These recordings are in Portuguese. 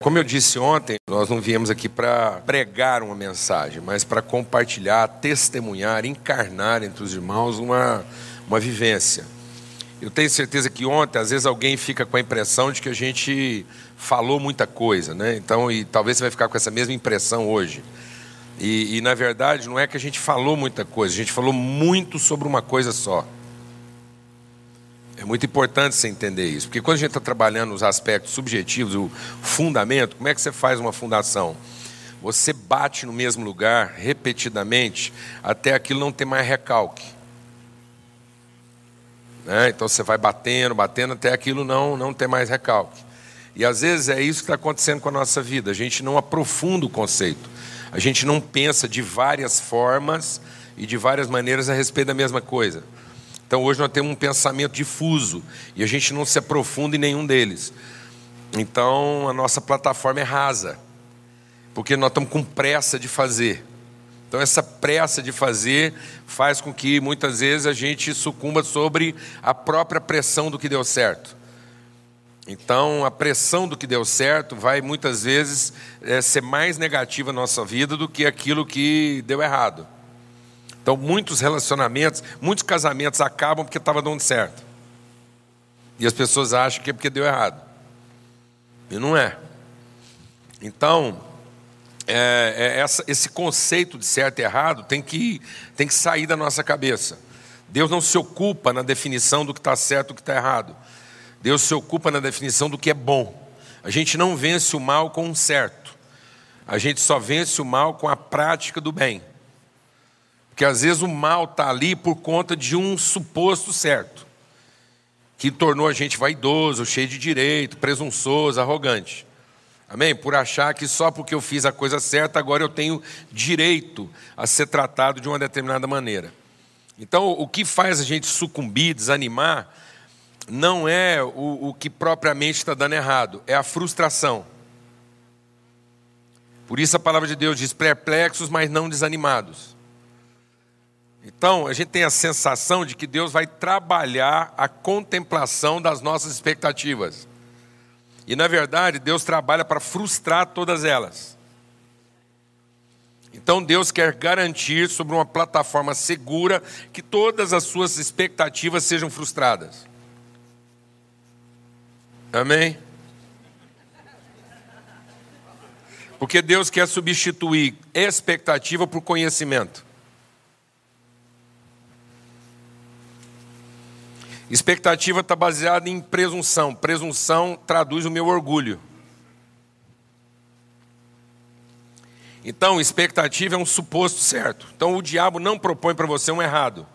Como eu disse ontem, nós não viemos aqui para pregar uma mensagem, mas para compartilhar, testemunhar, encarnar entre os irmãos uma, uma vivência. Eu tenho certeza que ontem, às vezes, alguém fica com a impressão de que a gente falou muita coisa, né? Então, e talvez você vai ficar com essa mesma impressão hoje. E, e na verdade, não é que a gente falou muita coisa, a gente falou muito sobre uma coisa só. É muito importante você entender isso, porque quando a gente está trabalhando os aspectos subjetivos, o fundamento, como é que você faz uma fundação? Você bate no mesmo lugar repetidamente até aquilo não ter mais recalque. Né? Então você vai batendo, batendo até aquilo não, não ter mais recalque. E às vezes é isso que está acontecendo com a nossa vida. A gente não aprofunda o conceito. A gente não pensa de várias formas e de várias maneiras a respeito da mesma coisa. Então hoje nós temos um pensamento difuso e a gente não se aprofunda em nenhum deles. Então a nossa plataforma é rasa, porque nós estamos com pressa de fazer. Então essa pressa de fazer faz com que muitas vezes a gente sucumba sobre a própria pressão do que deu certo. Então a pressão do que deu certo vai muitas vezes é, ser mais negativa na nossa vida do que aquilo que deu errado. Então, muitos relacionamentos, muitos casamentos acabam porque estava dando certo. E as pessoas acham que é porque deu errado. E não é. Então, é, é essa, esse conceito de certo e errado tem que, tem que sair da nossa cabeça. Deus não se ocupa na definição do que está certo e do que está errado. Deus se ocupa na definição do que é bom. A gente não vence o mal com o certo. A gente só vence o mal com a prática do bem. Porque às vezes o mal está ali por conta de um suposto certo, que tornou a gente vaidoso, cheio de direito, presunçoso, arrogante. Amém? Por achar que só porque eu fiz a coisa certa, agora eu tenho direito a ser tratado de uma determinada maneira. Então, o que faz a gente sucumbir, desanimar, não é o, o que propriamente está dando errado, é a frustração. Por isso a palavra de Deus diz: perplexos, mas não desanimados. Então, a gente tem a sensação de que Deus vai trabalhar a contemplação das nossas expectativas. E, na verdade, Deus trabalha para frustrar todas elas. Então, Deus quer garantir sobre uma plataforma segura que todas as suas expectativas sejam frustradas. Amém? Porque Deus quer substituir expectativa por conhecimento. Expectativa está baseada em presunção. Presunção traduz o meu orgulho. Então, expectativa é um suposto certo. Então, o diabo não propõe para você um errado.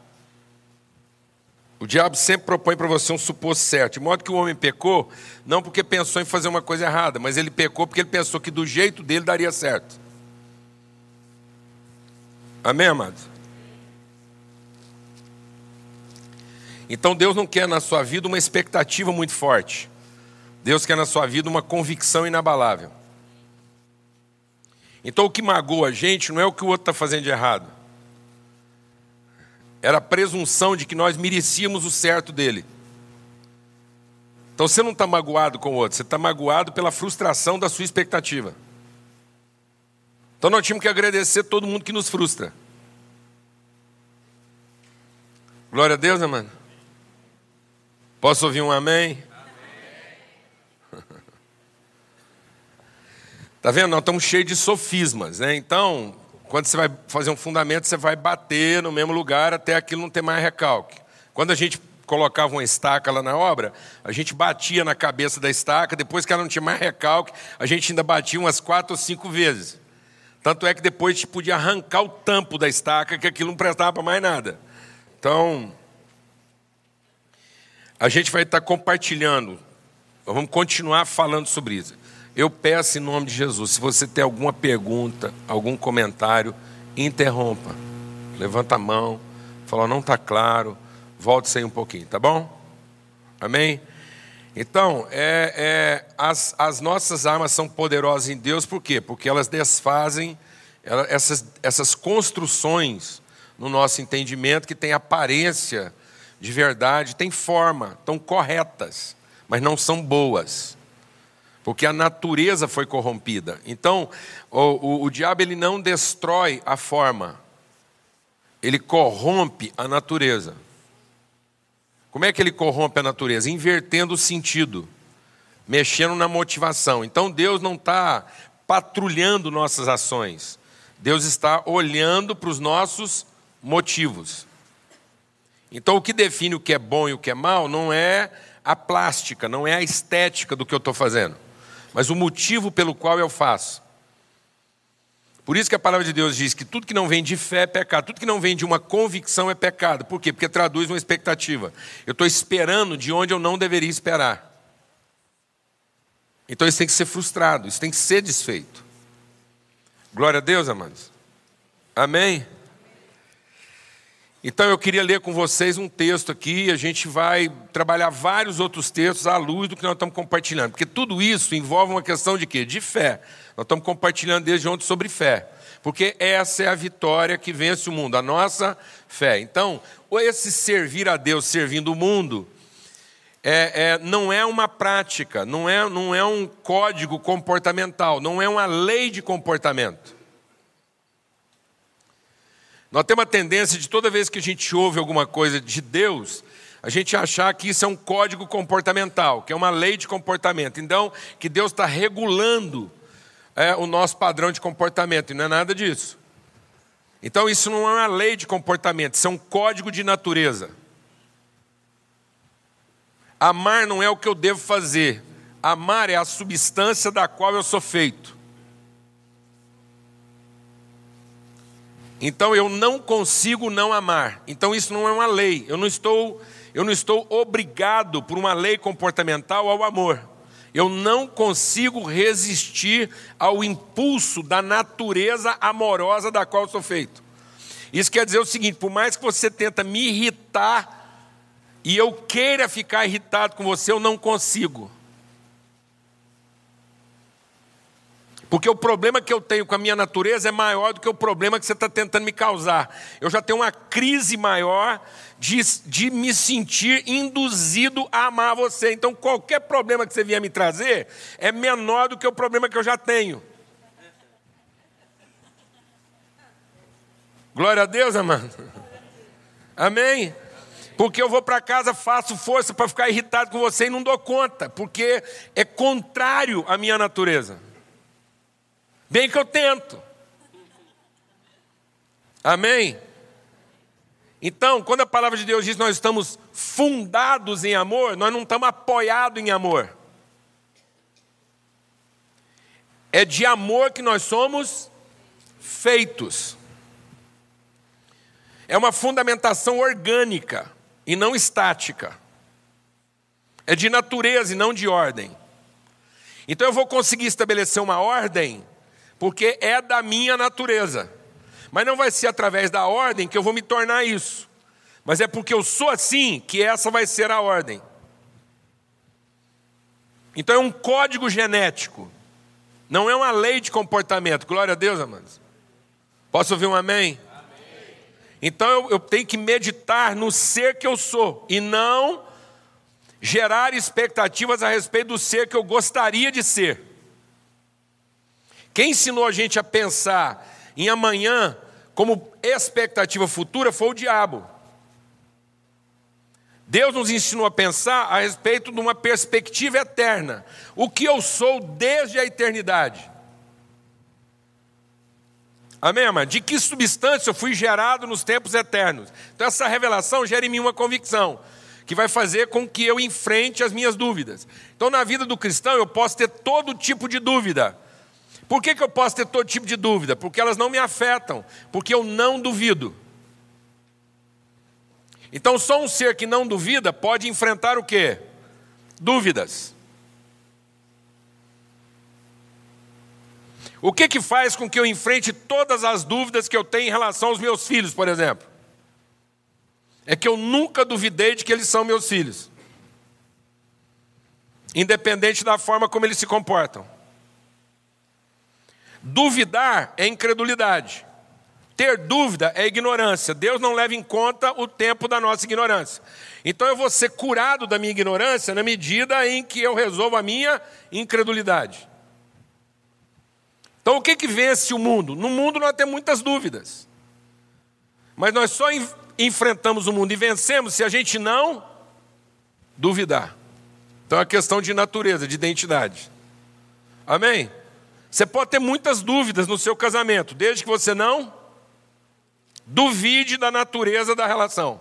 O diabo sempre propõe para você um suposto certo. De modo que o homem pecou, não porque pensou em fazer uma coisa errada, mas ele pecou porque ele pensou que do jeito dele daria certo. Amém, amados? Então Deus não quer na sua vida uma expectativa muito forte. Deus quer na sua vida uma convicção inabalável. Então o que magoa a gente não é o que o outro está fazendo de errado. Era a presunção de que nós merecíamos o certo dele. Então você não está magoado com o outro, você está magoado pela frustração da sua expectativa. Então nós tínhamos que agradecer todo mundo que nos frustra. Glória a Deus, né, mano? Posso ouvir um amém? amém. Tá vendo? Nós estamos cheios de sofismas, né? Então, quando você vai fazer um fundamento, você vai bater no mesmo lugar até aquilo não ter mais recalque. Quando a gente colocava uma estaca lá na obra, a gente batia na cabeça da estaca, depois que ela não tinha mais recalque, a gente ainda batia umas quatro ou cinco vezes. Tanto é que depois a gente podia arrancar o tampo da estaca, que aquilo não prestava para mais nada. Então, a gente vai estar compartilhando, vamos continuar falando sobre isso. Eu peço em nome de Jesus, se você tem alguma pergunta, algum comentário, interrompa. Levanta a mão, fala, não está claro, volte aí um pouquinho, tá bom? Amém? Então, é, é, as, as nossas armas são poderosas em Deus, por quê? Porque elas desfazem essas, essas construções no nosso entendimento que têm aparência de verdade têm forma, estão corretas, mas não são boas. porque a natureza foi corrompida. Então, o, o, o diabo ele não destrói a forma, ele corrompe a natureza. Como é que ele corrompe a natureza? Invertendo o sentido, mexendo na motivação. Então, Deus não está patrulhando nossas ações, Deus está olhando para os nossos motivos. Então, o que define o que é bom e o que é mal não é a plástica, não é a estética do que eu estou fazendo mas o motivo pelo qual eu faço. Por isso que a palavra de Deus diz que tudo que não vem de fé é pecado, tudo que não vem de uma convicção é pecado. Por quê? Porque traduz uma expectativa. Eu estou esperando de onde eu não deveria esperar. Então isso tem que ser frustrado, isso tem que ser desfeito. Glória a Deus, amados. Amém? Então eu queria ler com vocês um texto aqui, a gente vai trabalhar vários outros textos à luz do que nós estamos compartilhando, porque tudo isso envolve uma questão de quê? De fé. Nós estamos compartilhando desde ontem sobre fé, porque essa é a vitória que vence o mundo, a nossa fé. Então, esse servir a Deus servindo o mundo é, é, não é uma prática, não é, não é um código comportamental, não é uma lei de comportamento. Nós temos a tendência de toda vez que a gente ouve alguma coisa de Deus, a gente achar que isso é um código comportamental, que é uma lei de comportamento. Então, que Deus está regulando é, o nosso padrão de comportamento, e não é nada disso. Então, isso não é uma lei de comportamento, isso é um código de natureza. Amar não é o que eu devo fazer, amar é a substância da qual eu sou feito. Então eu não consigo não amar. Então isso não é uma lei. Eu não estou eu não estou obrigado por uma lei comportamental ao amor. Eu não consigo resistir ao impulso da natureza amorosa da qual sou feito. Isso quer dizer o seguinte: por mais que você tenta me irritar e eu queira ficar irritado com você, eu não consigo. Porque o problema que eu tenho com a minha natureza é maior do que o problema que você está tentando me causar. Eu já tenho uma crise maior de, de me sentir induzido a amar você. Então, qualquer problema que você vier me trazer é menor do que o problema que eu já tenho. Glória a Deus, amado. Amém? Porque eu vou para casa, faço força para ficar irritado com você e não dou conta, porque é contrário à minha natureza. Bem que eu tento. Amém? Então, quando a palavra de Deus diz que nós estamos fundados em amor, nós não estamos apoiados em amor. É de amor que nós somos feitos. É uma fundamentação orgânica e não estática. É de natureza e não de ordem. Então eu vou conseguir estabelecer uma ordem porque é da minha natureza. Mas não vai ser através da ordem que eu vou me tornar isso. Mas é porque eu sou assim que essa vai ser a ordem. Então é um código genético. Não é uma lei de comportamento. Glória a Deus, amados. Posso ouvir um amém? amém. Então eu, eu tenho que meditar no ser que eu sou e não gerar expectativas a respeito do ser que eu gostaria de ser. Quem ensinou a gente a pensar em amanhã como expectativa futura foi o diabo. Deus nos ensinou a pensar a respeito de uma perspectiva eterna. O que eu sou desde a eternidade. Amém, amado? De que substância eu fui gerado nos tempos eternos? Então, essa revelação gera em mim uma convicção, que vai fazer com que eu enfrente as minhas dúvidas. Então, na vida do cristão, eu posso ter todo tipo de dúvida, por que, que eu posso ter todo tipo de dúvida? Porque elas não me afetam, porque eu não duvido. Então, só um ser que não duvida pode enfrentar o quê? Dúvidas. O que, que faz com que eu enfrente todas as dúvidas que eu tenho em relação aos meus filhos, por exemplo? É que eu nunca duvidei de que eles são meus filhos, independente da forma como eles se comportam. Duvidar é incredulidade. Ter dúvida é ignorância. Deus não leva em conta o tempo da nossa ignorância. Então eu vou ser curado da minha ignorância na medida em que eu resolvo a minha incredulidade. Então o que, que vence o mundo? No mundo nós temos muitas dúvidas. Mas nós só enfrentamos o mundo e vencemos se a gente não duvidar. Então é questão de natureza, de identidade. Amém? Você pode ter muitas dúvidas no seu casamento, desde que você não duvide da natureza da relação.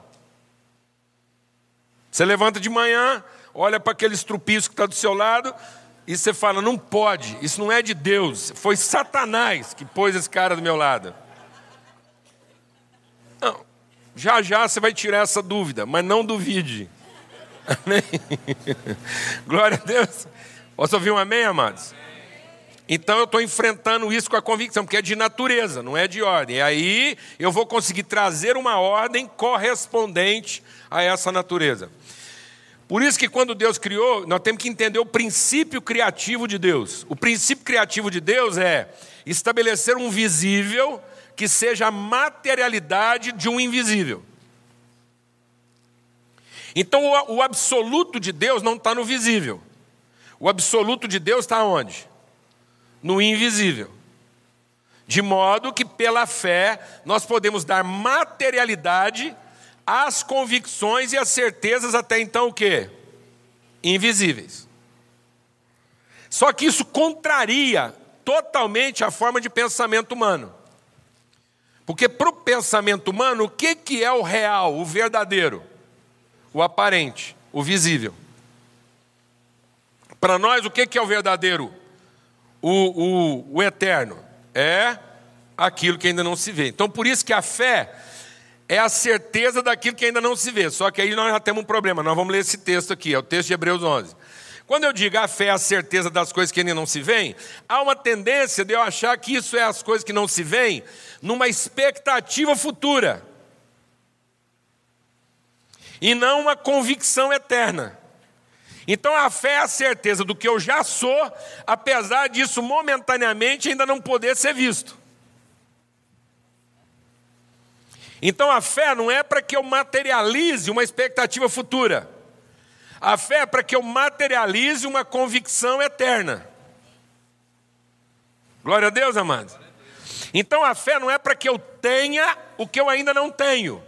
Você levanta de manhã, olha para aquele estrupiço que está do seu lado e você fala: não pode, isso não é de Deus, foi Satanás que pôs esse cara do meu lado. Não, já já você vai tirar essa dúvida, mas não duvide. Amém? Glória a Deus. Posso ouvir um amém, amados? Então eu estou enfrentando isso com a convicção, porque é de natureza, não é de ordem. E aí eu vou conseguir trazer uma ordem correspondente a essa natureza. Por isso que quando Deus criou, nós temos que entender o princípio criativo de Deus. O princípio criativo de Deus é estabelecer um visível que seja a materialidade de um invisível. Então o, absoluto de Deus não está no visível. O absoluto de Deus está onde? No invisível. De modo que pela fé nós podemos dar materialidade às convicções e às certezas até então o quê? Invisíveis. Só que isso contraria totalmente a forma de pensamento humano. Porque para o pensamento humano, o que, que é o real, o verdadeiro? o aparente, o visível. Para nós, o que é o verdadeiro? O, o, o eterno. É aquilo que ainda não se vê. Então, por isso que a fé é a certeza daquilo que ainda não se vê. Só que aí nós já temos um problema. Nós vamos ler esse texto aqui, é o texto de Hebreus 11. Quando eu digo a fé é a certeza das coisas que ainda não se veem, há uma tendência de eu achar que isso é as coisas que não se veem numa expectativa futura e não uma convicção eterna. Então a fé é a certeza do que eu já sou, apesar disso momentaneamente ainda não poder ser visto. Então a fé não é para que eu materialize uma expectativa futura. A fé é para que eu materialize uma convicção eterna. Glória a Deus, amados. Então a fé não é para que eu tenha o que eu ainda não tenho.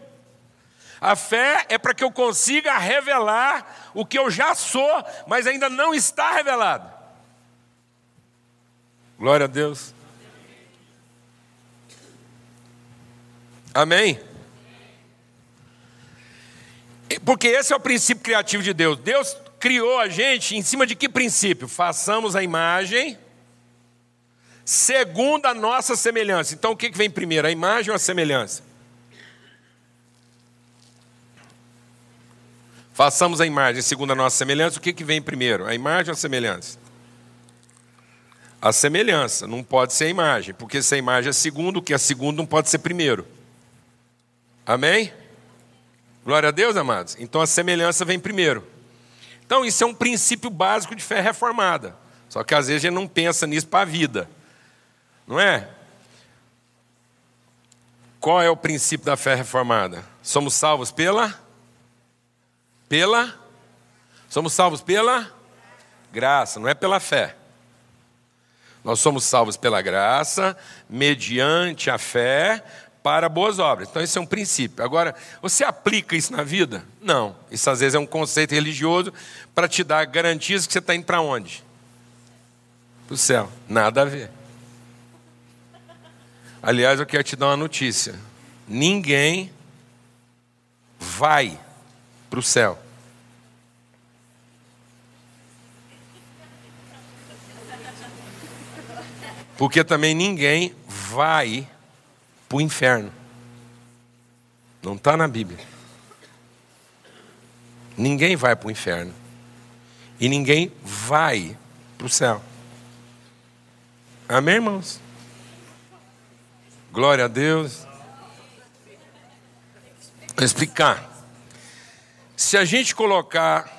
A fé é para que eu consiga revelar o que eu já sou, mas ainda não está revelado. Glória a Deus. Amém? Porque esse é o princípio criativo de Deus. Deus criou a gente em cima de que princípio? Façamos a imagem segundo a nossa semelhança. Então o que vem primeiro, a imagem ou a semelhança? Façamos a imagem segundo a nossa semelhança. O que, que vem primeiro? A imagem ou a semelhança? A semelhança, não pode ser a imagem, porque se a imagem é segundo, o que é segundo não pode ser primeiro. Amém? Glória a Deus, amados. Então a semelhança vem primeiro. Então isso é um princípio básico de fé reformada. Só que às vezes a gente não pensa nisso para a vida. Não é? Qual é o princípio da fé reformada? Somos salvos pela pela. Somos salvos pela graça, não é pela fé. Nós somos salvos pela graça, mediante a fé, para boas obras. Então, esse é um princípio. Agora, você aplica isso na vida? Não. Isso às vezes é um conceito religioso para te dar garantias que você está indo para onde? Para o céu. Nada a ver. Aliás, eu quero te dar uma notícia: ninguém vai para o céu. Porque também ninguém vai para o inferno. Não está na Bíblia. Ninguém vai para o inferno. E ninguém vai para o céu. Amém, irmãos? Glória a Deus. Vou explicar. Se a gente colocar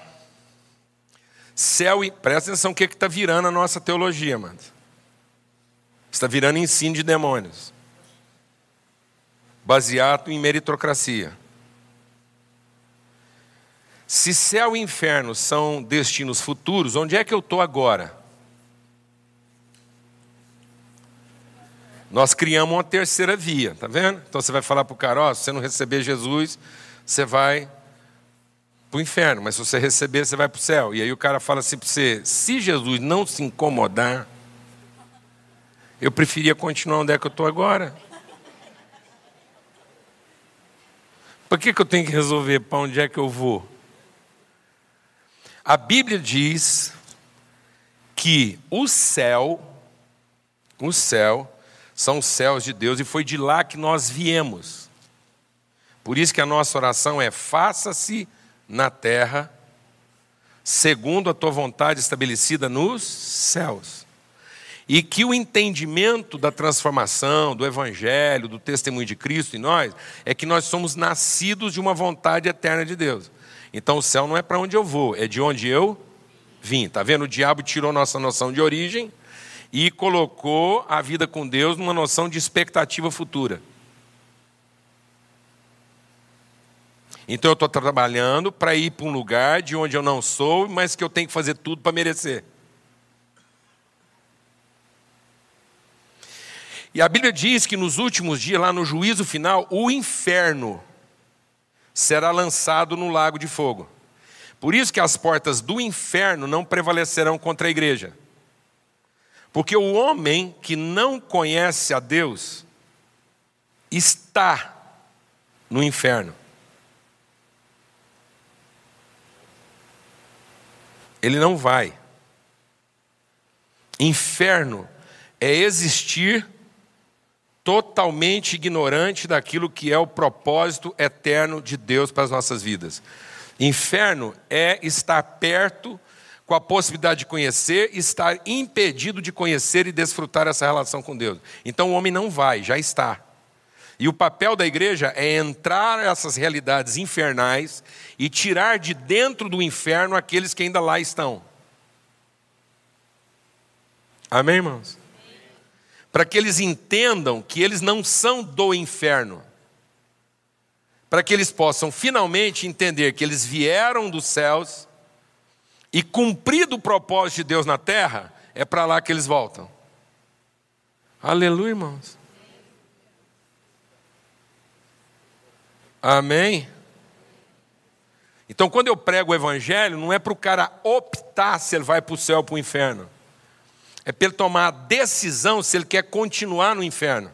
céu e. Presta atenção o que está virando a nossa teologia, mano. Está virando ensino de demônios. baseado em meritocracia. Se céu e inferno são destinos futuros, onde é que eu estou agora? Nós criamos uma terceira via, tá vendo? Então você vai falar para o cara: se você não receber Jesus, você vai para o inferno, mas se você receber, você vai para o céu. E aí o cara fala assim para você: se Jesus não se incomodar, eu preferia continuar onde é que eu estou agora. Por que, que eu tenho que resolver para onde é que eu vou? A Bíblia diz que o céu, o céu, são os céus de Deus e foi de lá que nós viemos. Por isso que a nossa oração é: faça-se na terra, segundo a tua vontade estabelecida nos céus. E que o entendimento da transformação, do Evangelho, do testemunho de Cristo em nós, é que nós somos nascidos de uma vontade eterna de Deus. Então o céu não é para onde eu vou, é de onde eu vim. Tá vendo? O diabo tirou nossa noção de origem e colocou a vida com Deus numa noção de expectativa futura. Então eu estou trabalhando para ir para um lugar de onde eu não sou, mas que eu tenho que fazer tudo para merecer. E a Bíblia diz que nos últimos dias, lá no juízo final, o inferno será lançado no lago de fogo. Por isso que as portas do inferno não prevalecerão contra a igreja. Porque o homem que não conhece a Deus está no inferno. Ele não vai. Inferno é existir totalmente ignorante daquilo que é o propósito eterno de Deus para as nossas vidas. Inferno é estar perto com a possibilidade de conhecer, estar impedido de conhecer e desfrutar essa relação com Deus. Então o homem não vai, já está. E o papel da igreja é entrar nessas realidades infernais e tirar de dentro do inferno aqueles que ainda lá estão. Amém, irmãos? Para que eles entendam que eles não são do inferno, para que eles possam finalmente entender que eles vieram dos céus e, cumprido o propósito de Deus na terra, é para lá que eles voltam. Aleluia, irmãos. Amém? Então, quando eu prego o Evangelho, não é para o cara optar se ele vai para o céu ou para o inferno é para ele tomar a decisão se ele quer continuar no inferno.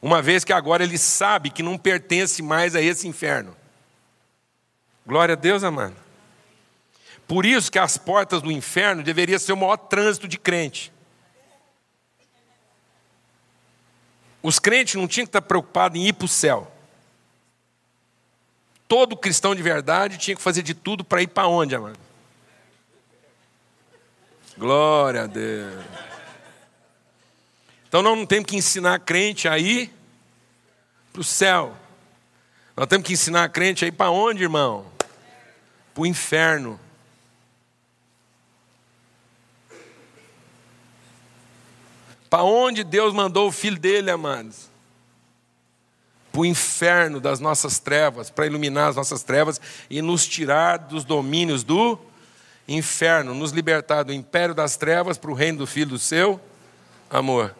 Uma vez que agora ele sabe que não pertence mais a esse inferno. Glória a Deus, amado. Por isso que as portas do inferno deveriam ser o maior trânsito de crente. Os crentes não tinham que estar preocupados em ir para o céu. Todo cristão de verdade tinha que fazer de tudo para ir para onde, amado? Glória a Deus. Então nós não temos que ensinar a crente a ir para o céu. Nós temos que ensinar a crente a ir para onde, irmão? Para o inferno. Para onde Deus mandou o filho dele, amados? Para o inferno das nossas trevas, para iluminar as nossas trevas e nos tirar dos domínios do inferno, nos libertar do império das trevas para o reino do Filho do seu amor.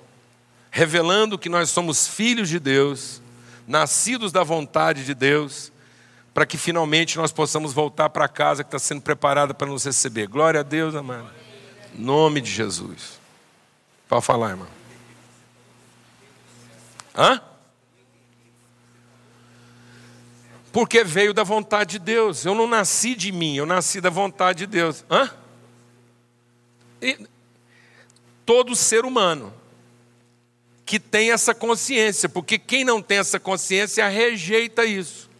Revelando que nós somos filhos de Deus, nascidos da vontade de Deus, para que finalmente nós possamos voltar para a casa que está sendo preparada para nos receber. Glória a Deus, amado. Nome de Jesus. Pode falar, irmão. Hã? Porque veio da vontade de Deus. Eu não nasci de mim, eu nasci da vontade de Deus. Hã? E todo ser humano que tem essa consciência, porque quem não tem essa consciência rejeita isso.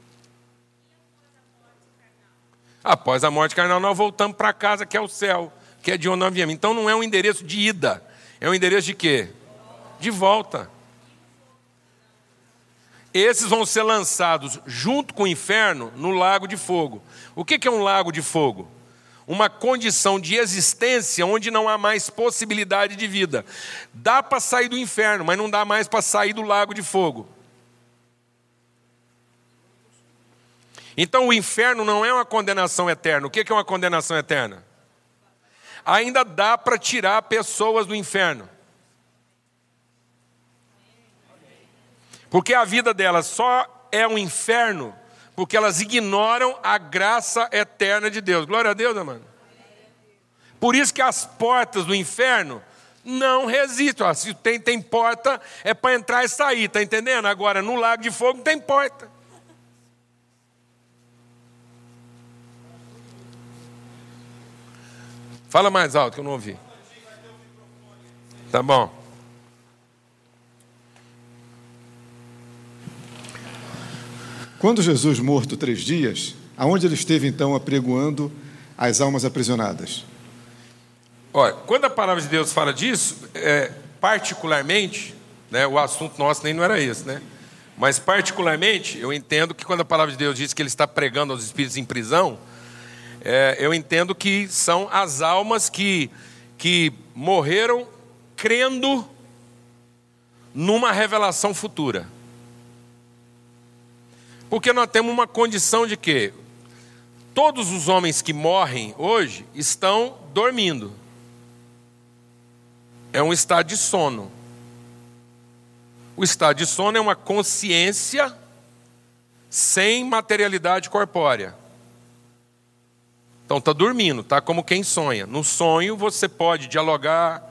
Após a morte carnal, nós voltamos para casa, que é o céu, que é de onde nós viemos. Então não é um endereço de ida, é um endereço de quê? De volta. Esses vão ser lançados junto com o inferno no lago de fogo. O que é um lago de fogo? uma condição de existência onde não há mais possibilidade de vida. Dá para sair do inferno, mas não dá mais para sair do lago de fogo. Então o inferno não é uma condenação eterna. O que é uma condenação eterna? Ainda dá para tirar pessoas do inferno. Porque a vida delas só é um inferno porque elas ignoram a graça eterna de Deus. Glória a Deus, mano. Por isso que as portas do inferno não resistem. Se tem, tem porta, é para entrar e sair, tá entendendo? Agora, no lago de fogo não tem porta. Fala mais alto que eu não ouvi. Tá bom. Quando Jesus, morto três dias, aonde ele esteve então apregoando as almas aprisionadas? Olha, quando a palavra de Deus fala disso, é, particularmente, né, o assunto nosso nem não era esse, né? Mas particularmente, eu entendo que quando a palavra de Deus diz que ele está pregando aos espíritos em prisão, é, eu entendo que são as almas que, que morreram crendo numa revelação futura. Porque nós temos uma condição de que todos os homens que morrem hoje estão dormindo. É um estado de sono. O estado de sono é uma consciência sem materialidade corpórea. Então está dormindo, está como quem sonha. No sonho você pode dialogar,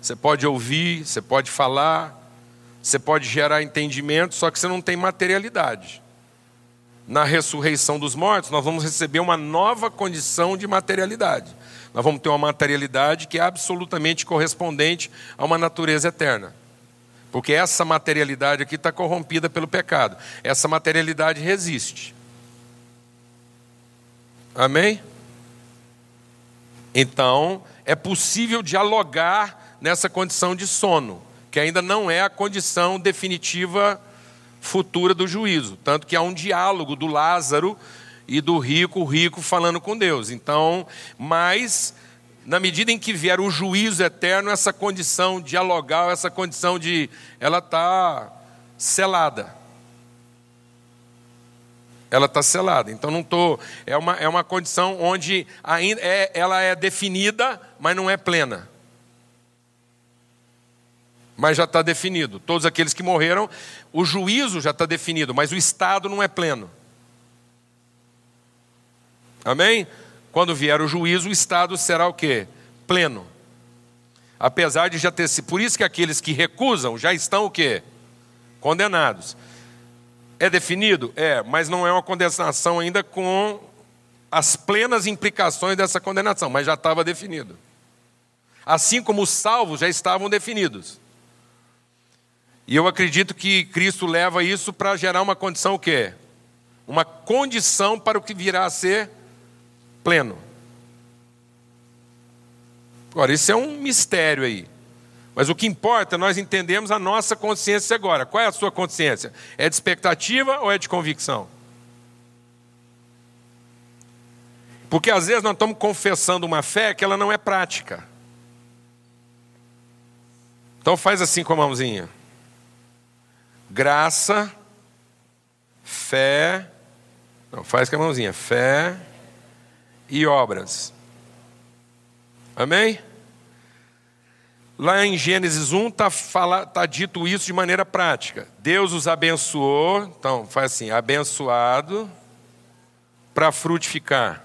você pode ouvir, você pode falar, você pode gerar entendimento, só que você não tem materialidade na ressurreição dos mortos, nós vamos receber uma nova condição de materialidade. Nós vamos ter uma materialidade que é absolutamente correspondente a uma natureza eterna. Porque essa materialidade aqui está corrompida pelo pecado. Essa materialidade resiste. Amém? Então, é possível dialogar nessa condição de sono, que ainda não é a condição definitiva futura do juízo. Tanto que há um diálogo do Lázaro e do rico, o rico falando com Deus. Então, mas na medida em que vier o juízo eterno, essa condição dialogal, essa condição de ela está selada. Ela está selada. Então não estou. É uma, é uma condição onde ainda é, ela é definida, mas não é plena mas já está definido. Todos aqueles que morreram, o juízo já está definido, mas o estado não é pleno. Amém? Quando vier o juízo, o estado será o quê? Pleno. Apesar de já ter sido. Por isso que aqueles que recusam já estão o quê? Condenados. É definido? É, mas não é uma condenação ainda com as plenas implicações dessa condenação, mas já estava definido. Assim como os salvos já estavam definidos. E eu acredito que Cristo leva isso para gerar uma condição o quê? Uma condição para o que virá a ser pleno. Agora, isso é um mistério aí. Mas o que importa, nós entendemos a nossa consciência agora. Qual é a sua consciência? É de expectativa ou é de convicção? Porque às vezes nós estamos confessando uma fé que ela não é prática. Então faz assim com a mãozinha graça, fé, não, faz com a mãozinha, fé e obras. Amém? Lá em Gênesis 1 está tá dito isso de maneira prática. Deus os abençoou, então faz assim, abençoado para frutificar.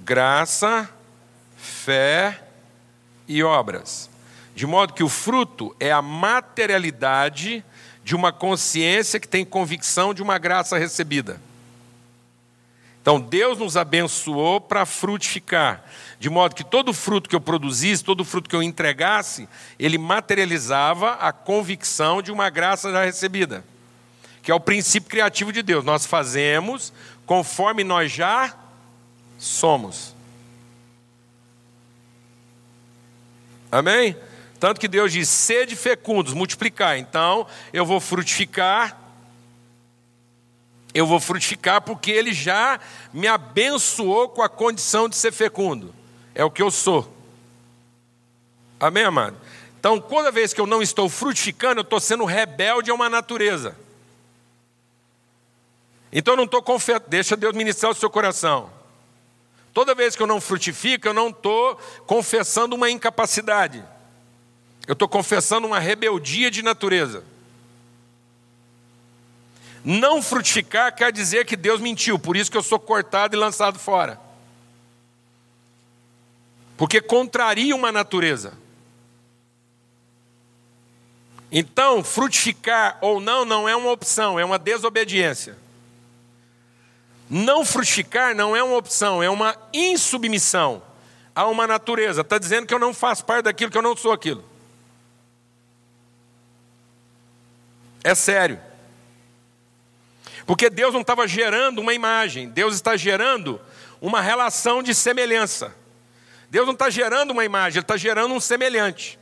Graça, fé e obras. De modo que o fruto é a materialidade de uma consciência que tem convicção de uma graça recebida. Então, Deus nos abençoou para frutificar, de modo que todo fruto que eu produzisse, todo fruto que eu entregasse, ele materializava a convicção de uma graça já recebida, que é o princípio criativo de Deus. Nós fazemos conforme nós já somos. Amém? Tanto que Deus diz: sede fecundos, multiplicar. Então, eu vou frutificar Eu vou frutificar porque ele já me abençoou com a condição de ser fecundo. É o que eu sou. Amém, amado? Então, toda vez que eu não estou frutificando, eu estou sendo rebelde a uma natureza. Então, eu não estou confessando. Deixa Deus ministrar o seu coração. Toda vez que eu não frutifico, eu não estou confessando uma incapacidade. Eu estou confessando uma rebeldia de natureza. Não frutificar quer dizer que Deus mentiu, por isso que eu sou cortado e lançado fora. Porque contraria uma natureza. Então, frutificar ou não não é uma opção, é uma desobediência. Não frutificar não é uma opção, é uma insubmissão a uma natureza. Está dizendo que eu não faço parte daquilo, que eu não sou aquilo. É sério. Porque Deus não estava gerando uma imagem, Deus está gerando uma relação de semelhança. Deus não está gerando uma imagem, Ele está gerando um semelhante,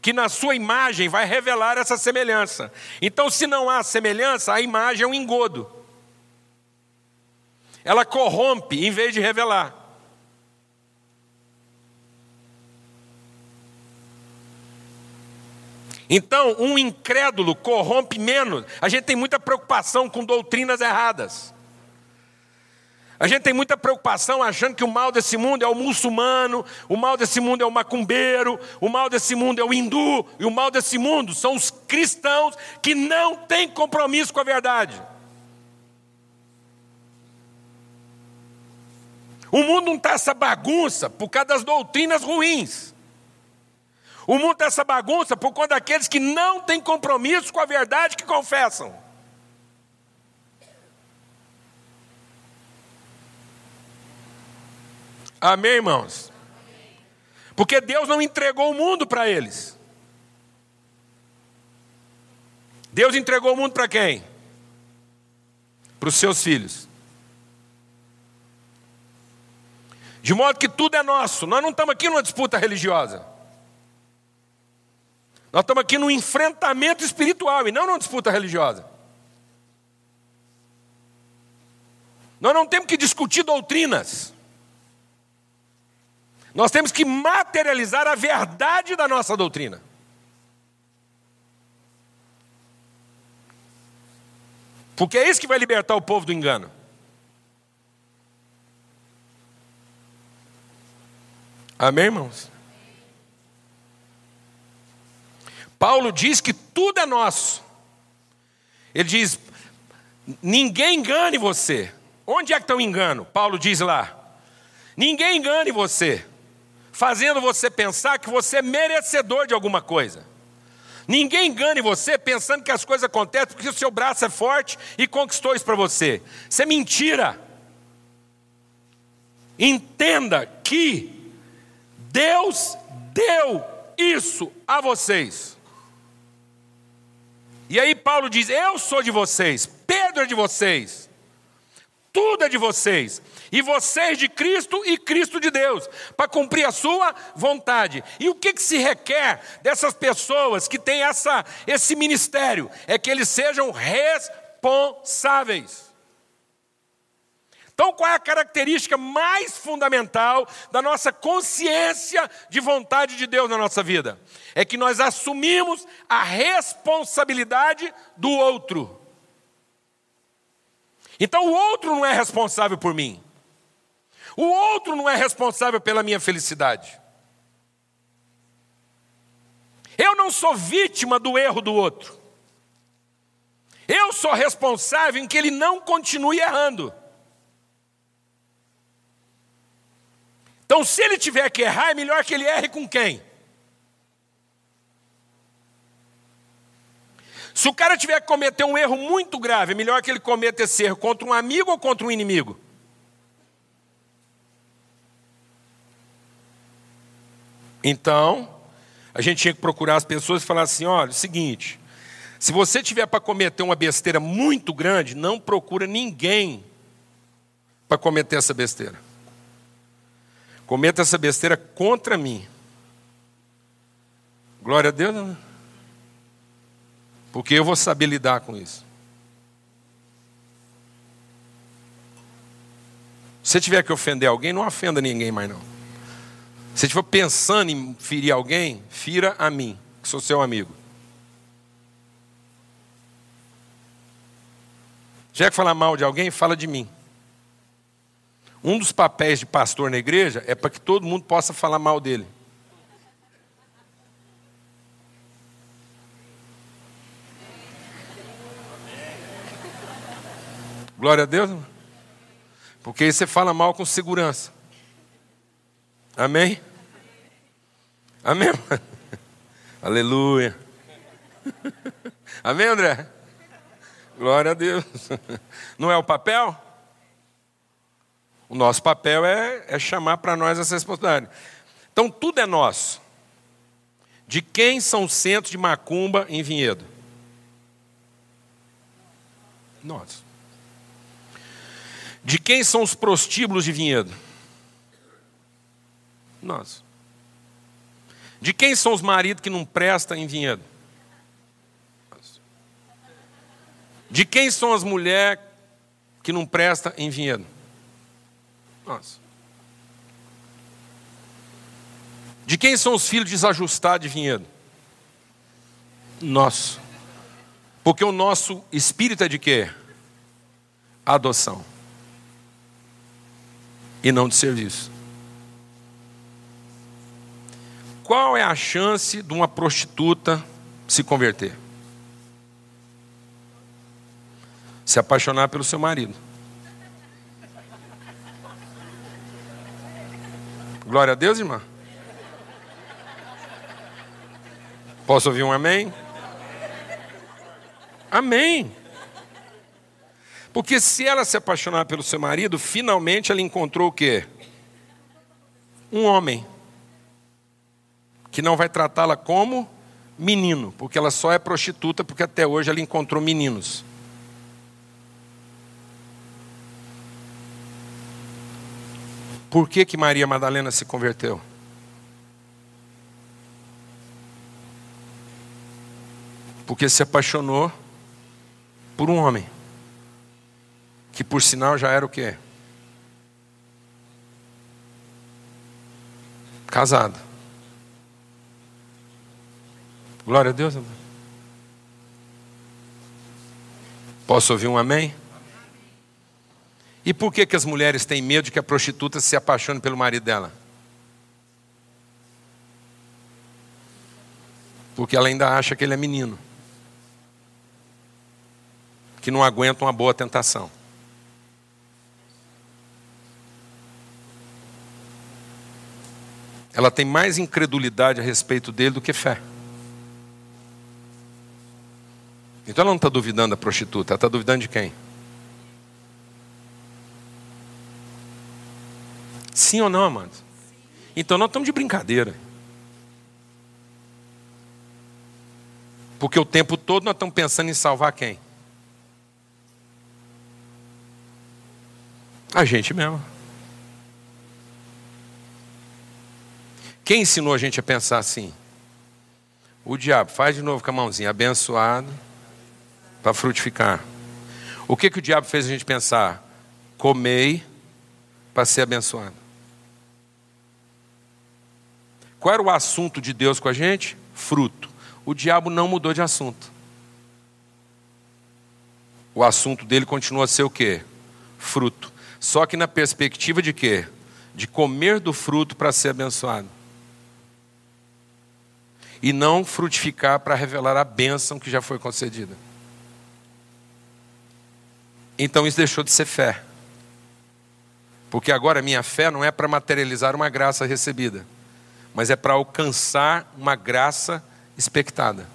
que na sua imagem vai revelar essa semelhança. Então, se não há semelhança, a imagem é um engodo ela corrompe em vez de revelar. Então, um incrédulo corrompe menos. A gente tem muita preocupação com doutrinas erradas. A gente tem muita preocupação achando que o mal desse mundo é o muçulmano, o mal desse mundo é o macumbeiro, o mal desse mundo é o hindu, e o mal desse mundo são os cristãos que não têm compromisso com a verdade. O mundo não está essa bagunça por causa das doutrinas ruins. O mundo está essa bagunça por conta daqueles que não têm compromisso com a verdade que confessam. Amém, irmãos? Porque Deus não entregou o mundo para eles. Deus entregou o mundo para quem? Para os seus filhos. De modo que tudo é nosso. Nós não estamos aqui numa disputa religiosa. Nós estamos aqui num enfrentamento espiritual e não numa disputa religiosa. Nós não temos que discutir doutrinas. Nós temos que materializar a verdade da nossa doutrina. Porque é isso que vai libertar o povo do engano. Amém, irmãos? Paulo diz que tudo é nosso. Ele diz: ninguém engane você. Onde é que está o engano? Paulo diz lá: ninguém engane você, fazendo você pensar que você é merecedor de alguma coisa. Ninguém engane você pensando que as coisas acontecem porque o seu braço é forte e conquistou isso para você. Isso é mentira. Entenda que Deus deu isso a vocês. E aí Paulo diz: Eu sou de vocês, Pedro é de vocês, tudo é de vocês, e vocês de Cristo e Cristo de Deus, para cumprir a sua vontade. E o que, que se requer dessas pessoas que têm essa, esse ministério? É que eles sejam responsáveis. Então, qual é a característica mais fundamental da nossa consciência de vontade de Deus na nossa vida? É que nós assumimos a responsabilidade do outro. Então, o outro não é responsável por mim. O outro não é responsável pela minha felicidade. Eu não sou vítima do erro do outro. Eu sou responsável em que ele não continue errando. Então, se ele tiver que errar, é melhor que ele erre com quem? Se o cara tiver que cometer um erro muito grave, é melhor que ele cometa esse erro contra um amigo ou contra um inimigo? Então, a gente tinha que procurar as pessoas e falar assim: olha, é o seguinte, se você tiver para cometer uma besteira muito grande, não procura ninguém para cometer essa besteira cometa essa besteira contra mim. Glória a Deus, né? Porque eu vou saber lidar com isso. Se tiver que ofender alguém, não ofenda ninguém mais não. Se estiver pensando em ferir alguém, fira a mim, que sou seu amigo. Se tiver que falar mal de alguém, fala de mim. Um dos papéis de pastor na igreja é para que todo mundo possa falar mal dele. Glória a Deus. Irmão. Porque aí você fala mal com segurança. Amém? Amém? Aleluia. Amém, André? Glória a Deus. Não é o papel? O nosso papel é, é chamar para nós essa responsabilidade. Então tudo é nosso. De quem são os centros de macumba em Vinhedo? Nós. De quem são os prostíbulos de vinhedo? Nós. De quem são os maridos que não prestam em vinhedo? Nós. De quem são as mulheres que não prestam em vinhedo? Nós. De quem são os filhos desajustados de vinhedo? Nosso. Porque o nosso espírito é de quê? Adoção e não de serviço. Qual é a chance de uma prostituta se converter? Se apaixonar pelo seu marido. Glória a Deus, irmã. Posso ouvir um amém? Amém. Porque se ela se apaixonar pelo seu marido, finalmente ela encontrou o quê? Um homem que não vai tratá-la como menino, porque ela só é prostituta porque até hoje ela encontrou meninos. Por que que Maria Madalena se converteu? Porque se apaixonou por um homem que por sinal já era o quê? Casado. Glória a Deus. Posso ouvir um amém? E por que, que as mulheres têm medo de que a prostituta se apaixone pelo marido dela? Porque ela ainda acha que ele é menino, que não aguenta uma boa tentação. Ela tem mais incredulidade a respeito dele do que fé. Então ela não está duvidando da prostituta, ela está duvidando de quem? Sim ou não, amados? Então nós estamos de brincadeira. Porque o tempo todo nós estamos pensando em salvar quem? A gente mesmo. Quem ensinou a gente a pensar assim? O diabo. Faz de novo com a mãozinha. Abençoado para frutificar. O que, que o diabo fez a gente pensar? Comei para ser abençoado. Qual era o assunto de Deus com a gente? Fruto. O diabo não mudou de assunto. O assunto dele continua a ser o quê? Fruto. Só que na perspectiva de quê? De comer do fruto para ser abençoado e não frutificar para revelar a bênção que já foi concedida. Então isso deixou de ser fé. Porque agora minha fé não é para materializar uma graça recebida, mas é para alcançar uma graça expectada.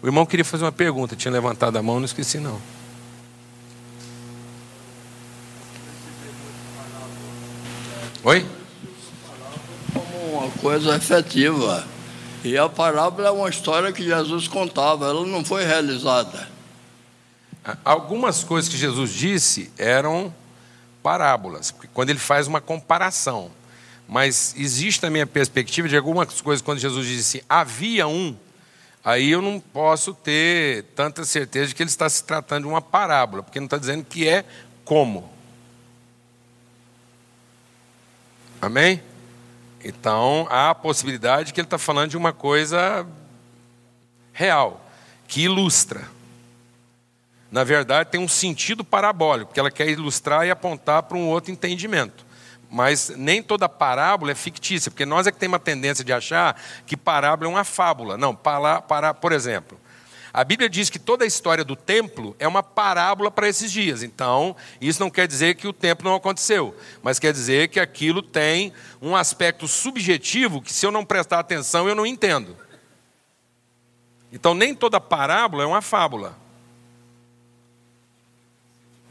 O irmão queria fazer uma pergunta, tinha levantado a mão, não esqueci não. Oi? Como uma coisa efetiva. E a parábola é uma história que Jesus contava, ela não foi realizada. Algumas coisas que Jesus disse eram parábolas, quando ele faz uma comparação. Mas existe na minha perspectiva de algumas coisas, quando Jesus disse havia um, aí eu não posso ter tanta certeza de que ele está se tratando de uma parábola, porque não está dizendo que é como. Amém? Então há a possibilidade que ele está falando de uma coisa real, que ilustra. Na verdade, tem um sentido parabólico, porque ela quer ilustrar e apontar para um outro entendimento. Mas nem toda parábola é fictícia, porque nós é que temos uma tendência de achar que parábola é uma fábula. Não, para, para, por exemplo, a Bíblia diz que toda a história do templo é uma parábola para esses dias. Então, isso não quer dizer que o templo não aconteceu, mas quer dizer que aquilo tem um aspecto subjetivo que, se eu não prestar atenção, eu não entendo. Então, nem toda parábola é uma fábula.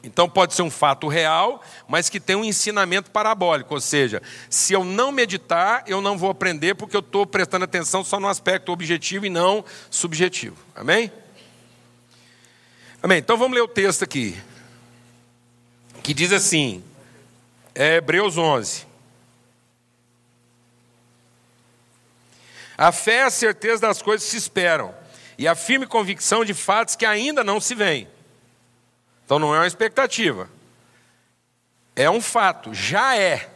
Então pode ser um fato real, mas que tem um ensinamento parabólico, ou seja, se eu não meditar, eu não vou aprender porque eu estou prestando atenção só no aspecto objetivo e não subjetivo. Amém? Amém. Então vamos ler o texto aqui, que diz assim, é Hebreus 11. A fé é a certeza das coisas que se esperam e a firme convicção de fatos que ainda não se veem. Então não é uma expectativa. É um fato, já é.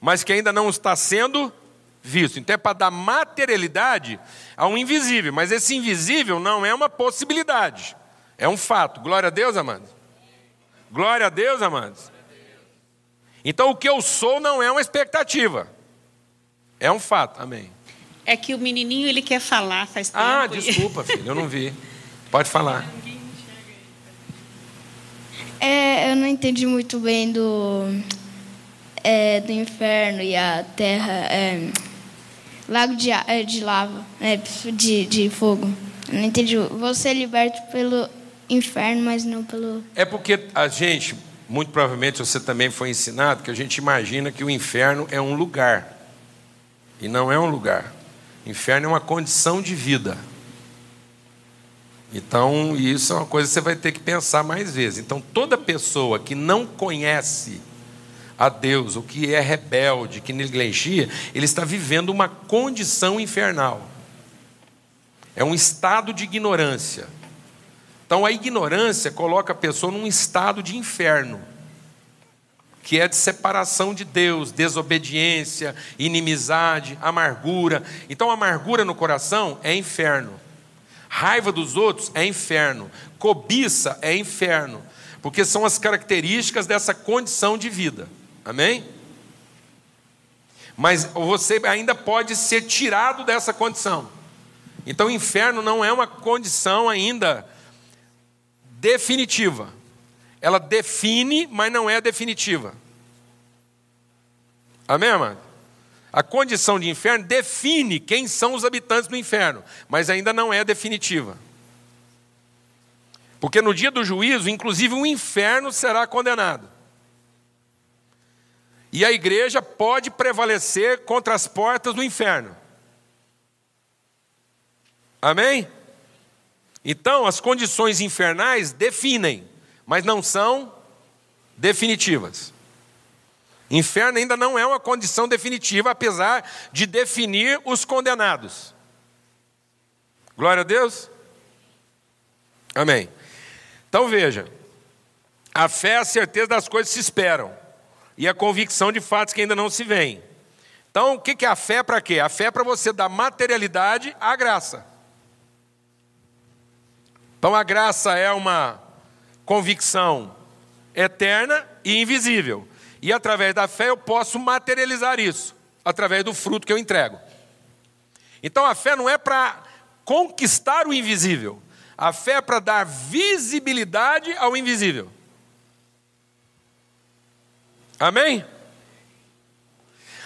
Mas que ainda não está sendo visto. Então é para dar materialidade ao invisível. Mas esse invisível não é uma possibilidade. É um fato. Glória a Deus, amados. Glória a Deus, amados. Então o que eu sou não é uma expectativa. É um fato. Amém. É que o menininho ele quer falar faz tempo. Ah, desculpa, filho, eu não vi. Pode falar. É, eu não entendi muito bem do, é, do inferno e a terra. É, lago de, é, de lava, é, de, de fogo. Eu não entendi. Você é liberto pelo inferno, mas não pelo. É porque a gente, muito provavelmente você também foi ensinado, que a gente imagina que o inferno é um lugar. E não é um lugar. Inferno é uma condição de vida. Então, isso é uma coisa que você vai ter que pensar mais vezes. Então, toda pessoa que não conhece a Deus, o que é rebelde, que negligencia, ele está vivendo uma condição infernal. É um estado de ignorância. Então, a ignorância coloca a pessoa num estado de inferno, que é de separação de Deus, desobediência, inimizade, amargura. Então, amargura no coração é inferno. Raiva dos outros é inferno. Cobiça é inferno. Porque são as características dessa condição de vida. Amém? Mas você ainda pode ser tirado dessa condição. Então, inferno não é uma condição ainda definitiva. Ela define, mas não é definitiva. Amém, amado? A condição de inferno define quem são os habitantes do inferno, mas ainda não é definitiva. Porque no dia do juízo, inclusive o inferno será condenado. E a igreja pode prevalecer contra as portas do inferno. Amém? Então, as condições infernais definem, mas não são definitivas. Inferno ainda não é uma condição definitiva, apesar de definir os condenados. Glória a Deus. Amém. Então veja: a fé é a certeza das coisas que se esperam, e a convicção de fatos que ainda não se veem. Então, o que é a fé para quê? A fé é para você dar materialidade à graça. Então, a graça é uma convicção eterna e invisível. E através da fé eu posso materializar isso, através do fruto que eu entrego. Então a fé não é para conquistar o invisível, a fé é para dar visibilidade ao invisível. Amém?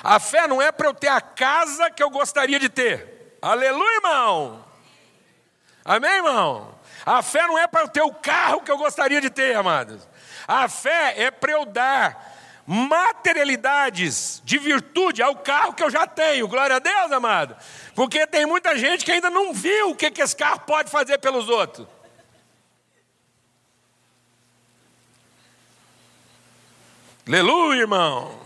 A fé não é para eu ter a casa que eu gostaria de ter. Aleluia, irmão. Amém, irmão? A fé não é para eu ter o carro que eu gostaria de ter, amados. A fé é para eu dar materialidades de virtude ao carro que eu já tenho. Glória a Deus, amado. Porque tem muita gente que ainda não viu o que, que esse carro pode fazer pelos outros. Aleluia, irmão.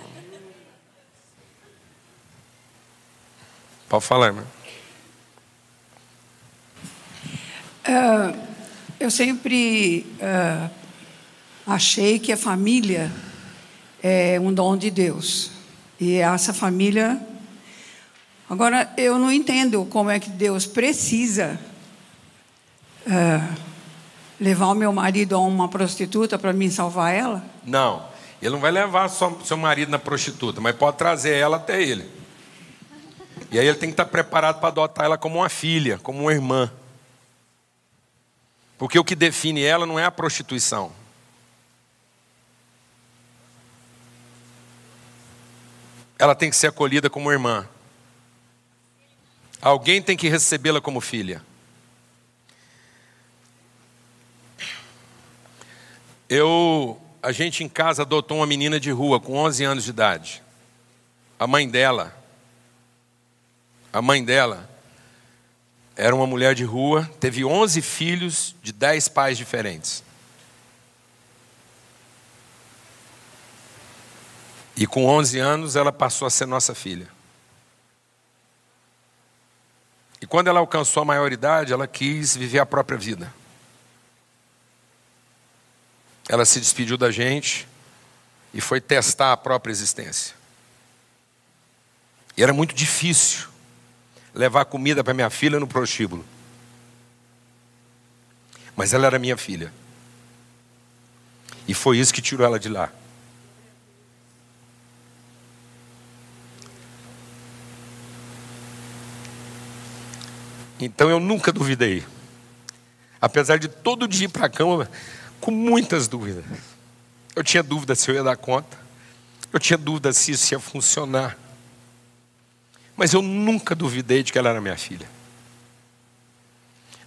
Pode falar, irmão. Uh, eu sempre uh, achei que a família é um dom de Deus. E essa família. Agora, eu não entendo como é que Deus precisa é, levar o meu marido a uma prostituta para mim salvar ela. Não, ele não vai levar só seu marido na prostituta, mas pode trazer ela até ele. E aí ele tem que estar preparado para adotar ela como uma filha, como uma irmã. Porque o que define ela não é a prostituição. Ela tem que ser acolhida como irmã. Alguém tem que recebê-la como filha. Eu, a gente em casa adotou uma menina de rua com 11 anos de idade. A mãe dela, a mãe dela era uma mulher de rua, teve 11 filhos de 10 pais diferentes. E com 11 anos ela passou a ser nossa filha. E quando ela alcançou a maioridade, ela quis viver a própria vida. Ela se despediu da gente e foi testar a própria existência. E era muito difícil levar comida para minha filha no prostíbulo. Mas ela era minha filha. E foi isso que tirou ela de lá. Então eu nunca duvidei. Apesar de todo dia ir para a cama com muitas dúvidas. Eu tinha dúvida se eu ia dar conta. Eu tinha dúvida se isso ia funcionar. Mas eu nunca duvidei de que ela era minha filha.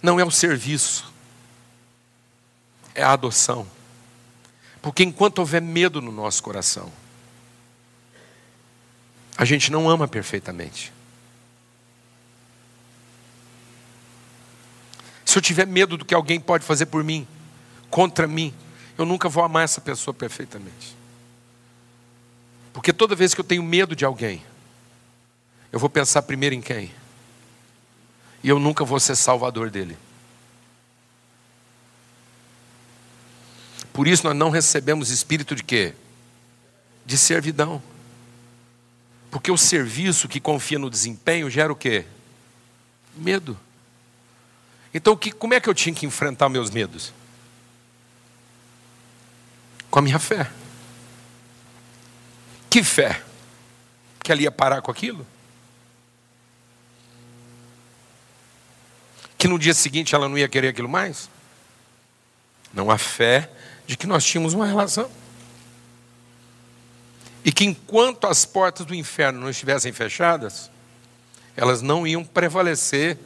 Não é o serviço, é a adoção. Porque enquanto houver medo no nosso coração, a gente não ama perfeitamente. Se eu tiver medo do que alguém pode fazer por mim, contra mim, eu nunca vou amar essa pessoa perfeitamente. Porque toda vez que eu tenho medo de alguém, eu vou pensar primeiro em quem? E eu nunca vou ser salvador dele. Por isso nós não recebemos espírito de quê? De servidão. Porque o serviço que confia no desempenho gera o quê? Medo. Então, que, como é que eu tinha que enfrentar meus medos? Com a minha fé. Que fé? Que ela ia parar com aquilo? Que no dia seguinte ela não ia querer aquilo mais? Não a fé de que nós tínhamos uma relação. E que enquanto as portas do inferno não estivessem fechadas, elas não iam prevalecer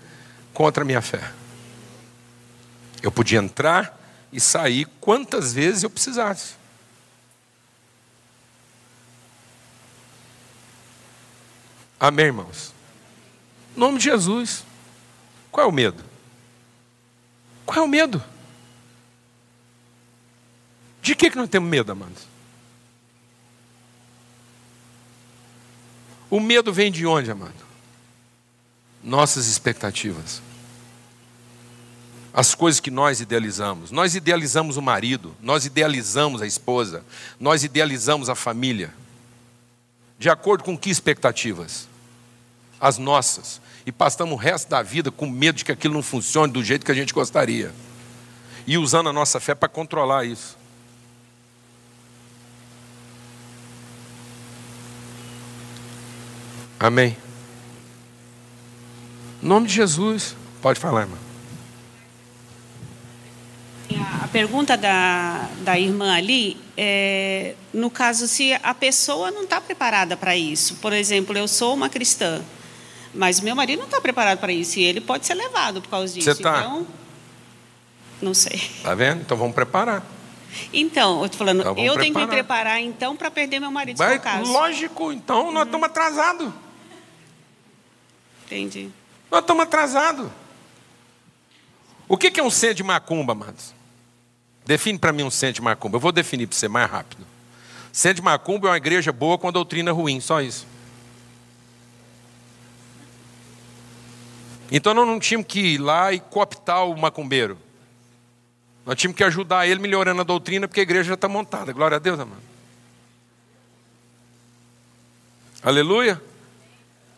contra a minha fé. Eu podia entrar e sair quantas vezes eu precisasse. Amém, irmãos? Em nome de Jesus. Qual é o medo? Qual é o medo? De que, que nós temos medo, amados? O medo vem de onde, amado? Nossas expectativas as coisas que nós idealizamos. Nós idealizamos o marido, nós idealizamos a esposa, nós idealizamos a família. De acordo com que expectativas? As nossas. E passamos o resto da vida com medo de que aquilo não funcione do jeito que a gente gostaria. E usando a nossa fé para controlar isso. Amém. Em nome de Jesus. Pode falar, irmão. A pergunta da, da irmã ali é, no caso, se a pessoa não está preparada para isso. Por exemplo, eu sou uma cristã, mas meu marido não está preparado para isso e ele pode ser levado por causa disso. Você está? Então, não sei. Tá vendo? Então vamos preparar. Então, eu estou falando, Então, eu tenho que me preparar. preparar então para perder meu marido, se Vai, o caso. lógico, então nós estamos atrasados. Entendi. Nós estamos atrasados. O que é um centro de macumba, amados? Define para mim um centro de macumba. Eu vou definir para você mais rápido. Centro de macumba é uma igreja boa com a doutrina ruim, só isso. Então nós não tínhamos que ir lá e cooptar o macumbeiro. Nós tínhamos que ajudar ele melhorando a doutrina, porque a igreja já está montada. Glória a Deus, amado. Aleluia.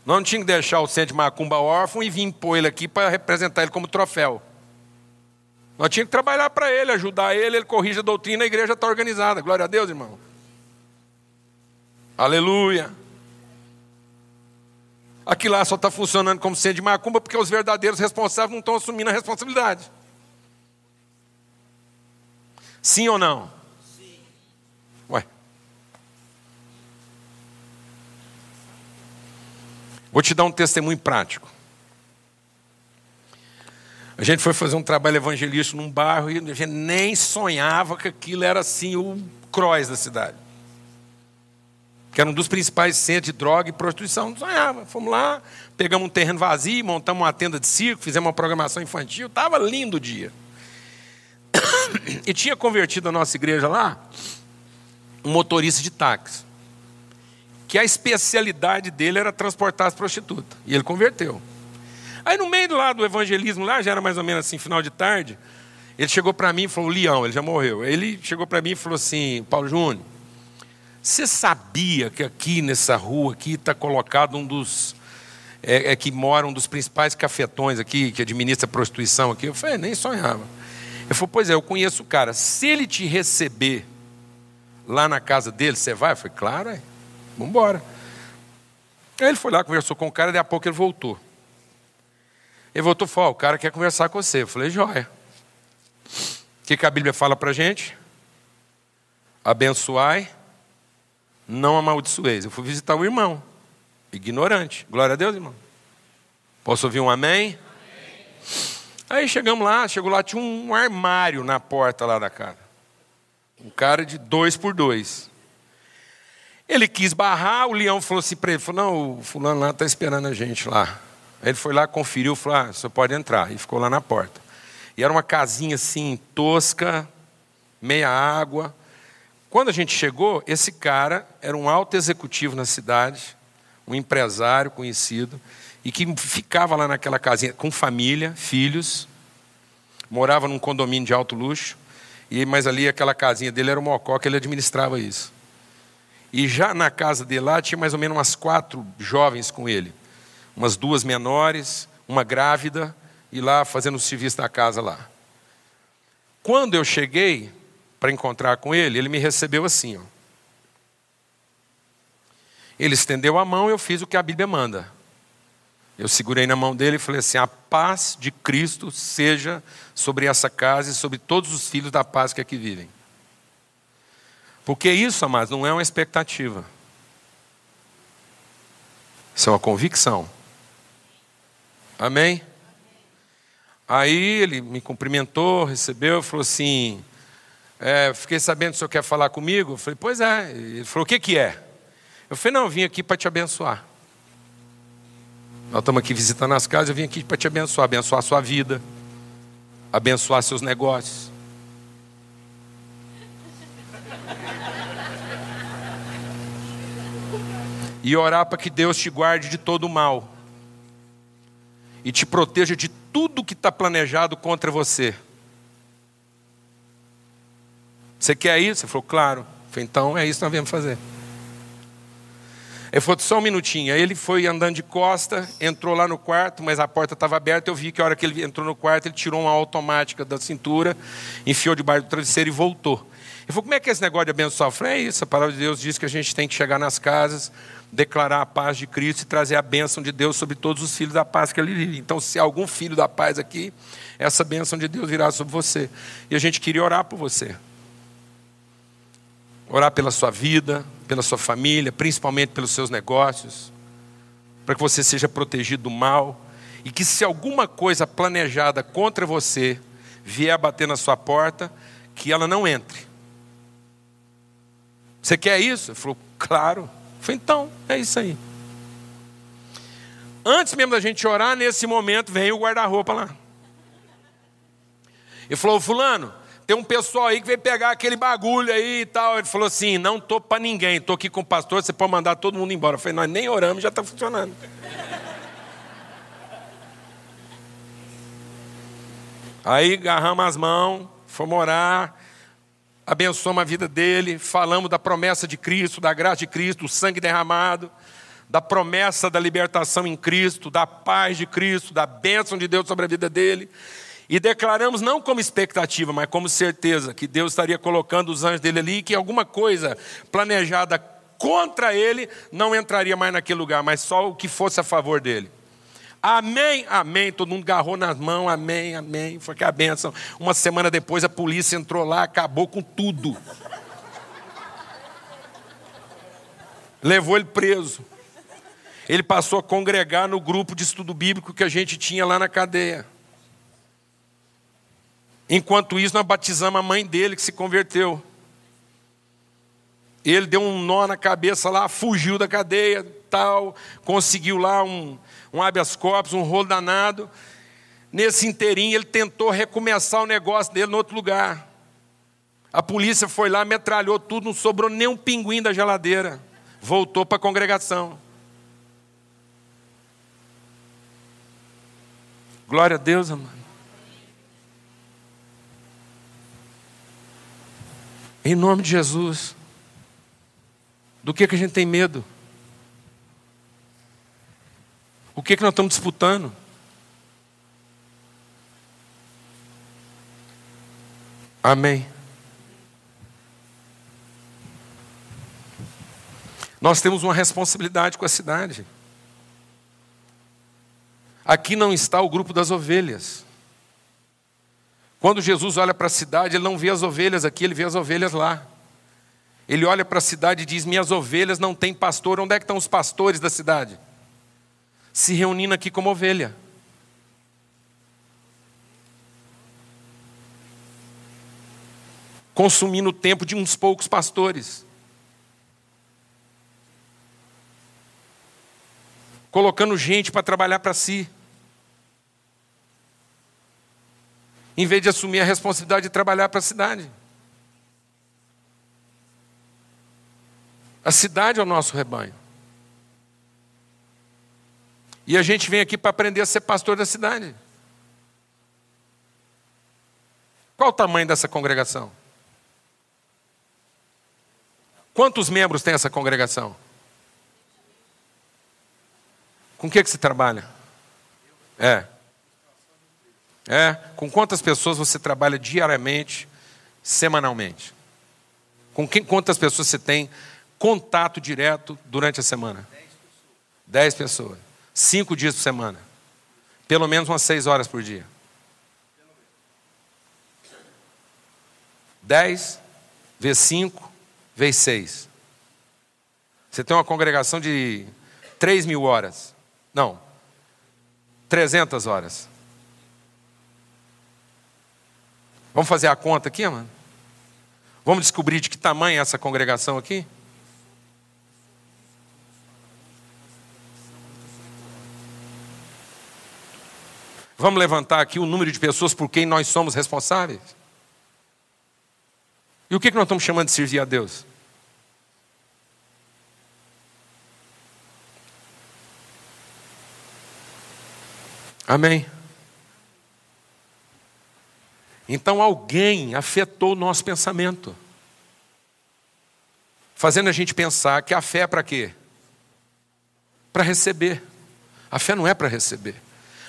Nós não tínhamos que deixar o centro de macumba órfão e vir pôr ele aqui para representar ele como troféu. Nós tínhamos que trabalhar para ele, ajudar ele, ele corrige a doutrina, a igreja está organizada. Glória a Deus, irmão. Aleluia. Aqui lá só está funcionando como centro de macumba porque os verdadeiros responsáveis não estão assumindo a responsabilidade. Sim ou não? Sim. Ué. Vou te dar um testemunho prático. A gente foi fazer um trabalho evangelístico num bairro e a gente nem sonhava que aquilo era assim o cross da cidade. Que era um dos principais centros de droga e prostituição. Não sonhava. Fomos lá, pegamos um terreno vazio, montamos uma tenda de circo, fizemos uma programação infantil. Estava lindo o dia. E tinha convertido a nossa igreja lá um motorista de táxi. Que a especialidade dele era transportar as prostitutas. E ele converteu. Aí no meio lá do evangelismo, lá já era mais ou menos assim, final de tarde, ele chegou para mim e falou, Leão, ele já morreu. Ele chegou para mim e falou assim, Paulo Júnior, você sabia que aqui nessa rua aqui está colocado um dos é, é, que moram um dos principais cafetões aqui, que administra prostituição aqui? Eu falei, nem sonhava. Ele falou, pois é, eu conheço o cara. Se ele te receber lá na casa dele, você vai? Eu falei, claro, é. Vamos embora. Aí ele foi lá, conversou com o cara, e a pouco ele voltou. Ele voltou e falou: o cara quer conversar com você. Eu falei: joia. O que, que a Bíblia fala para gente? Abençoai, não amaldiçoeis. Eu fui visitar o irmão, ignorante. Glória a Deus, irmão. Posso ouvir um amém? amém? Aí chegamos lá, chegou lá, tinha um armário na porta lá da casa. Um cara de dois por dois. Ele quis barrar, o leão falou assim para ele: falou, não, o fulano lá está esperando a gente lá. Ele foi lá, conferiu, falou: ah, você pode entrar. E ficou lá na porta. E era uma casinha assim, tosca, meia água. Quando a gente chegou, esse cara era um alto executivo na cidade, um empresário conhecido, e que ficava lá naquela casinha com família, filhos, morava num condomínio de alto luxo, e mas ali aquela casinha dele era o mocó que ele administrava isso. E já na casa dele lá tinha mais ou menos umas quatro jovens com ele umas duas menores, uma grávida, e lá fazendo o serviço da casa lá. Quando eu cheguei para encontrar com ele, ele me recebeu assim. Ó. Ele estendeu a mão e eu fiz o que a Bíblia manda. Eu segurei na mão dele e falei assim: a paz de Cristo seja sobre essa casa e sobre todos os filhos da paz que aqui vivem. Porque isso, amados, não é uma expectativa. Isso é uma convicção. Amém? Aí ele me cumprimentou, recebeu, falou assim: é, fiquei sabendo que o senhor quer falar comigo. Eu falei, pois é. Ele falou, o que, que é? Eu falei, não, eu vim aqui para te abençoar. Nós estamos aqui visitando as casas, eu vim aqui para te abençoar, abençoar a sua vida, abençoar seus negócios. E orar para que Deus te guarde de todo o mal e te proteja de tudo que está planejado contra você. Você quer isso? Você falou, claro. Falei, então é isso que nós viemos fazer. Ele falou, só um minutinho. Aí ele foi andando de costa, entrou lá no quarto, mas a porta estava aberta. Eu vi que a hora que ele entrou no quarto, ele tirou uma automática da cintura, enfiou debaixo do travesseiro e voltou. Ele falou, como é que é esse negócio de abençoar? Eu falei, é isso, a palavra de Deus diz que a gente tem que chegar nas casas, declarar a paz de Cristo e trazer a bênção de Deus sobre todos os filhos da paz que ele vive. Então, se há algum filho da paz aqui, essa bênção de Deus virá sobre você. E a gente queria orar por você. Orar pela sua vida, pela sua família, principalmente pelos seus negócios, para que você seja protegido do mal e que se alguma coisa planejada contra você vier bater na sua porta, que ela não entre. Você quer isso? Ele falou, claro. Falei, então, é isso aí. Antes mesmo da gente orar, nesse momento, vem o guarda-roupa lá. Ele falou, fulano, tem um pessoal aí que veio pegar aquele bagulho aí e tal. Ele falou assim, não estou para ninguém, estou aqui com o pastor, você pode mandar todo mundo embora. Eu falei, nós nem oramos, já está funcionando. Aí agarramos as mãos, fomos orar abençoamos a vida dele, falamos da promessa de Cristo, da graça de Cristo, o sangue derramado, da promessa da libertação em Cristo, da paz de Cristo, da bênção de Deus sobre a vida dele. E declaramos não como expectativa, mas como certeza que Deus estaria colocando os anjos dele ali, que alguma coisa planejada contra ele não entraria mais naquele lugar, mas só o que fosse a favor dele. Amém, amém. Todo mundo agarrou nas mãos, amém, amém. Foi que a benção. Uma semana depois a polícia entrou lá, acabou com tudo. Levou ele preso. Ele passou a congregar no grupo de estudo bíblico que a gente tinha lá na cadeia. Enquanto isso, nós batizamos a mãe dele que se converteu. Ele deu um nó na cabeça lá, fugiu da cadeia, tal, conseguiu lá um, um habeas corpus, um rolo danado. Nesse inteirinho, ele tentou recomeçar o negócio dele em outro lugar. A polícia foi lá, metralhou tudo, não sobrou nem um pinguim da geladeira. Voltou para a congregação. Glória a Deus, amado. Em nome de Jesus. Do que, que a gente tem medo? O que, que nós estamos disputando? Amém. Nós temos uma responsabilidade com a cidade. Aqui não está o grupo das ovelhas. Quando Jesus olha para a cidade, ele não vê as ovelhas aqui, ele vê as ovelhas lá. Ele olha para a cidade e diz: Minhas ovelhas não têm pastor. Onde é que estão os pastores da cidade? Se reunindo aqui como ovelha. Consumindo o tempo de uns poucos pastores. Colocando gente para trabalhar para si. em vez de assumir a responsabilidade de trabalhar para a cidade. A cidade é o nosso rebanho. E a gente vem aqui para aprender a ser pastor da cidade. Qual o tamanho dessa congregação? Quantos membros tem essa congregação? Com o que, que se trabalha? É. É, com quantas pessoas você trabalha diariamente, semanalmente? Com quem, quantas pessoas você tem contato direto durante a semana? Dez pessoas. Cinco dias por semana. Pelo menos umas seis horas por dia. Dez vezes cinco vezes seis. Você tem uma congregação de três mil horas. Não, trezentas horas. Vamos fazer a conta aqui, mano? Vamos descobrir de que tamanho é essa congregação aqui? Vamos levantar aqui o número de pessoas por quem nós somos responsáveis? E o que nós estamos chamando de servir a Deus? Amém. Então alguém afetou o nosso pensamento, fazendo a gente pensar que a fé é para quê? Para receber. A fé não é para receber.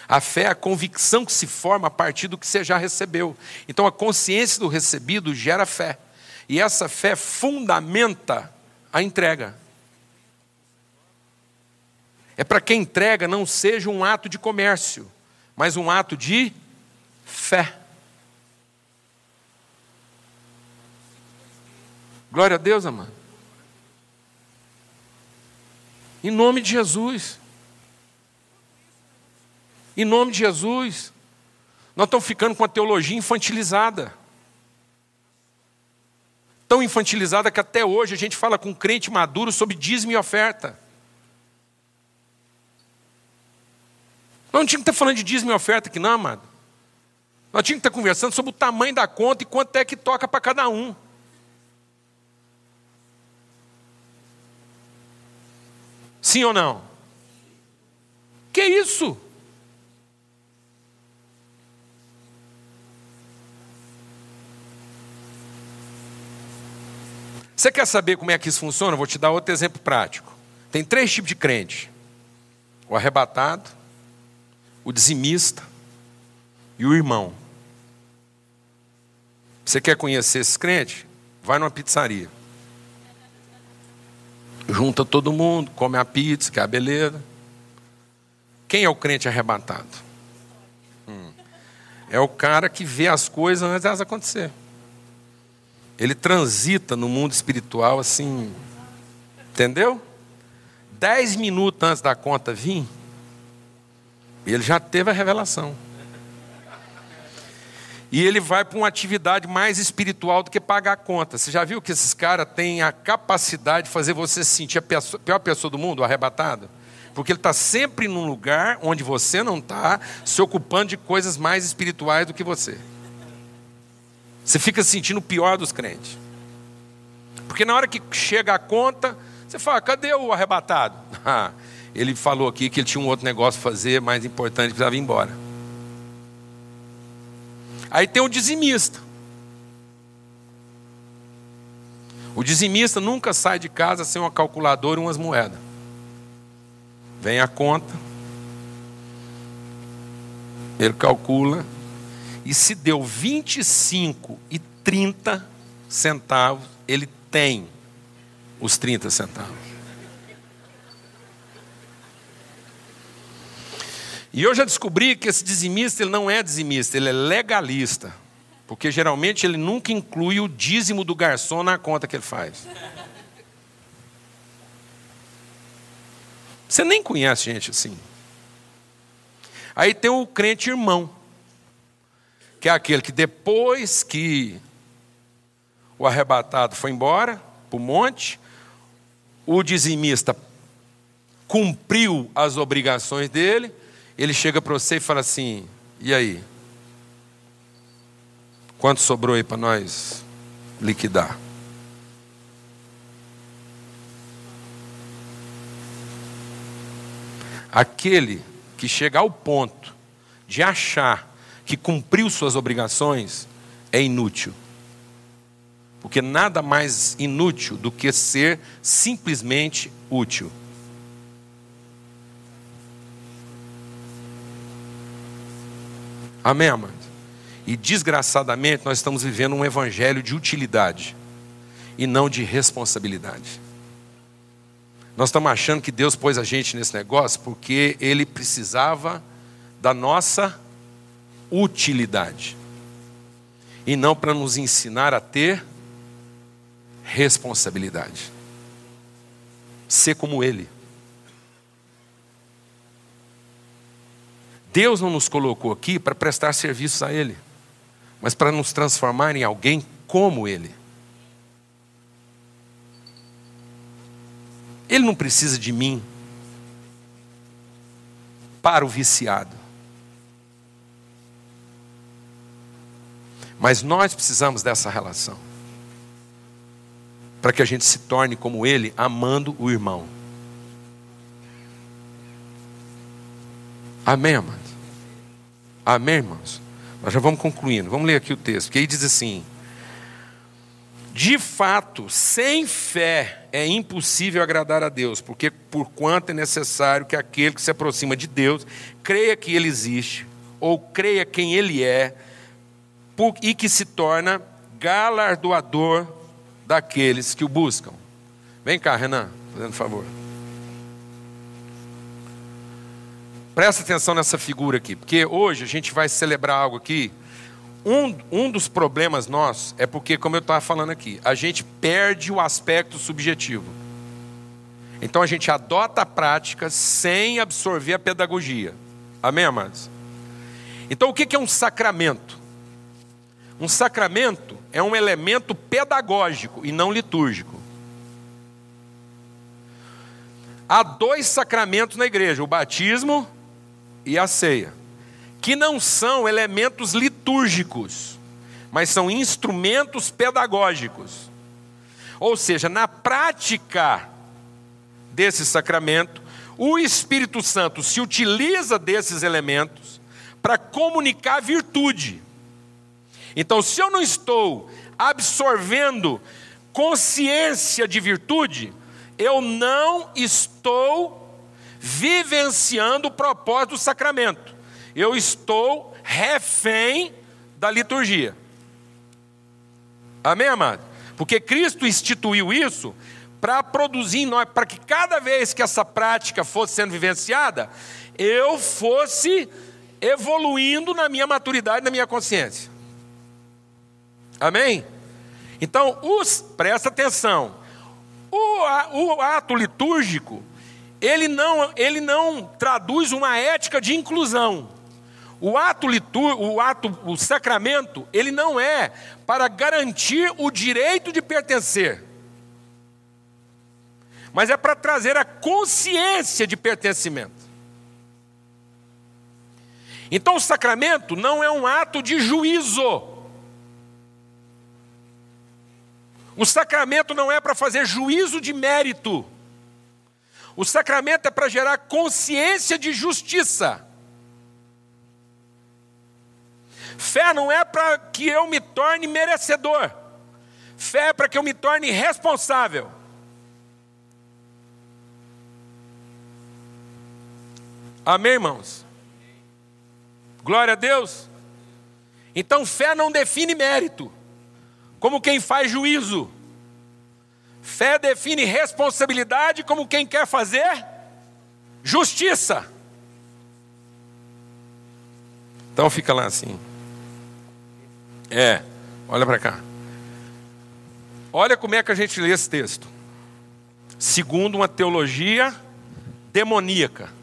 A fé é a convicção que se forma a partir do que você já recebeu. Então a consciência do recebido gera fé. E essa fé fundamenta a entrega. É para que a entrega não seja um ato de comércio, mas um ato de fé. Glória a Deus, amado. Em nome de Jesus. Em nome de Jesus. Nós estamos ficando com a teologia infantilizada. Tão infantilizada que até hoje a gente fala com crente maduro sobre dízimo e oferta. Nós não tínhamos que estar falando de dízimo e oferta aqui, não, amado. Nós tínhamos que estar conversando sobre o tamanho da conta e quanto é que toca para cada um. Sim ou não? Que isso? Você quer saber como é que isso funciona? vou te dar outro exemplo prático. Tem três tipos de crente: o arrebatado, o dizimista e o irmão. Você quer conhecer esses crentes? Vai numa pizzaria. Junta todo mundo, come a pizza, que é a beleza. Quem é o crente arrebatado? Hum. É o cara que vê as coisas antes delas acontecer. Ele transita no mundo espiritual assim. Entendeu? Dez minutos antes da conta vir, ele já teve a revelação. E ele vai para uma atividade mais espiritual do que pagar a conta. Você já viu que esses caras têm a capacidade de fazer você se sentir a pior pessoa do mundo, arrebatado? Porque ele está sempre num lugar onde você não está, se ocupando de coisas mais espirituais do que você. Você fica se sentindo o pior dos crentes. Porque na hora que chega a conta, você fala: cadê o arrebatado? Ah, ele falou aqui que ele tinha um outro negócio a fazer, mais importante, precisava ir embora. Aí tem o dizimista. O dizimista nunca sai de casa sem uma calculadora e umas moedas. Vem a conta, ele calcula, e se deu 25 e 30 centavos, ele tem os 30 centavos. E eu já descobri que esse dizimista ele não é dizimista, ele é legalista. Porque geralmente ele nunca inclui o dízimo do garçom na conta que ele faz. Você nem conhece gente assim. Aí tem o crente irmão, que é aquele que depois que o arrebatado foi embora para o monte, o dizimista cumpriu as obrigações dele, ele chega para você e fala assim: e aí? Quanto sobrou aí para nós liquidar? Aquele que chega ao ponto de achar que cumpriu suas obrigações é inútil. Porque nada mais inútil do que ser simplesmente útil. Amém, amado? E desgraçadamente nós estamos vivendo um evangelho de utilidade e não de responsabilidade. Nós estamos achando que Deus pôs a gente nesse negócio porque Ele precisava da nossa utilidade e não para nos ensinar a ter responsabilidade. Ser como Ele. Deus não nos colocou aqui para prestar serviços a Ele, mas para nos transformar em alguém como Ele. Ele não precisa de mim para o viciado. Mas nós precisamos dessa relação para que a gente se torne como ele, amando o irmão. Amém, amados? Amém, irmãos? Nós já vamos concluindo. Vamos ler aqui o texto, que aí diz assim: De fato, sem fé é impossível agradar a Deus, porque por quanto é necessário que aquele que se aproxima de Deus creia que ele existe, ou creia quem ele é, e que se torna galardoador daqueles que o buscam. Vem cá, Renan, fazendo favor. Presta atenção nessa figura aqui, porque hoje a gente vai celebrar algo aqui. Um, um dos problemas nossos é porque, como eu estava falando aqui, a gente perde o aspecto subjetivo. Então a gente adota a prática sem absorver a pedagogia. Amém, amados? Então o que é um sacramento? Um sacramento é um elemento pedagógico e não litúrgico. Há dois sacramentos na igreja, o batismo e a ceia, que não são elementos litúrgicos, mas são instrumentos pedagógicos. Ou seja, na prática desse sacramento, o Espírito Santo se utiliza desses elementos para comunicar virtude. Então, se eu não estou absorvendo consciência de virtude, eu não estou vivenciando o propósito do sacramento. Eu estou refém da liturgia. Amém, amado? Porque Cristo instituiu isso para produzir em nós, para que cada vez que essa prática fosse sendo vivenciada, eu fosse evoluindo na minha maturidade, na minha consciência. Amém? Então, os, presta atenção, o, o ato litúrgico, ele não, ele não traduz uma ética de inclusão. O ato litúrgico, o ato, o sacramento, ele não é para garantir o direito de pertencer, mas é para trazer a consciência de pertencimento. Então, o sacramento não é um ato de juízo. O sacramento não é para fazer juízo de mérito. O sacramento é para gerar consciência de justiça. Fé não é para que eu me torne merecedor. Fé é para que eu me torne responsável. Amém, irmãos? Glória a Deus. Então, fé não define mérito como quem faz juízo. Fé define responsabilidade como quem quer fazer justiça. Então fica lá assim. É, olha para cá. Olha como é que a gente lê esse texto. Segundo uma teologia demoníaca.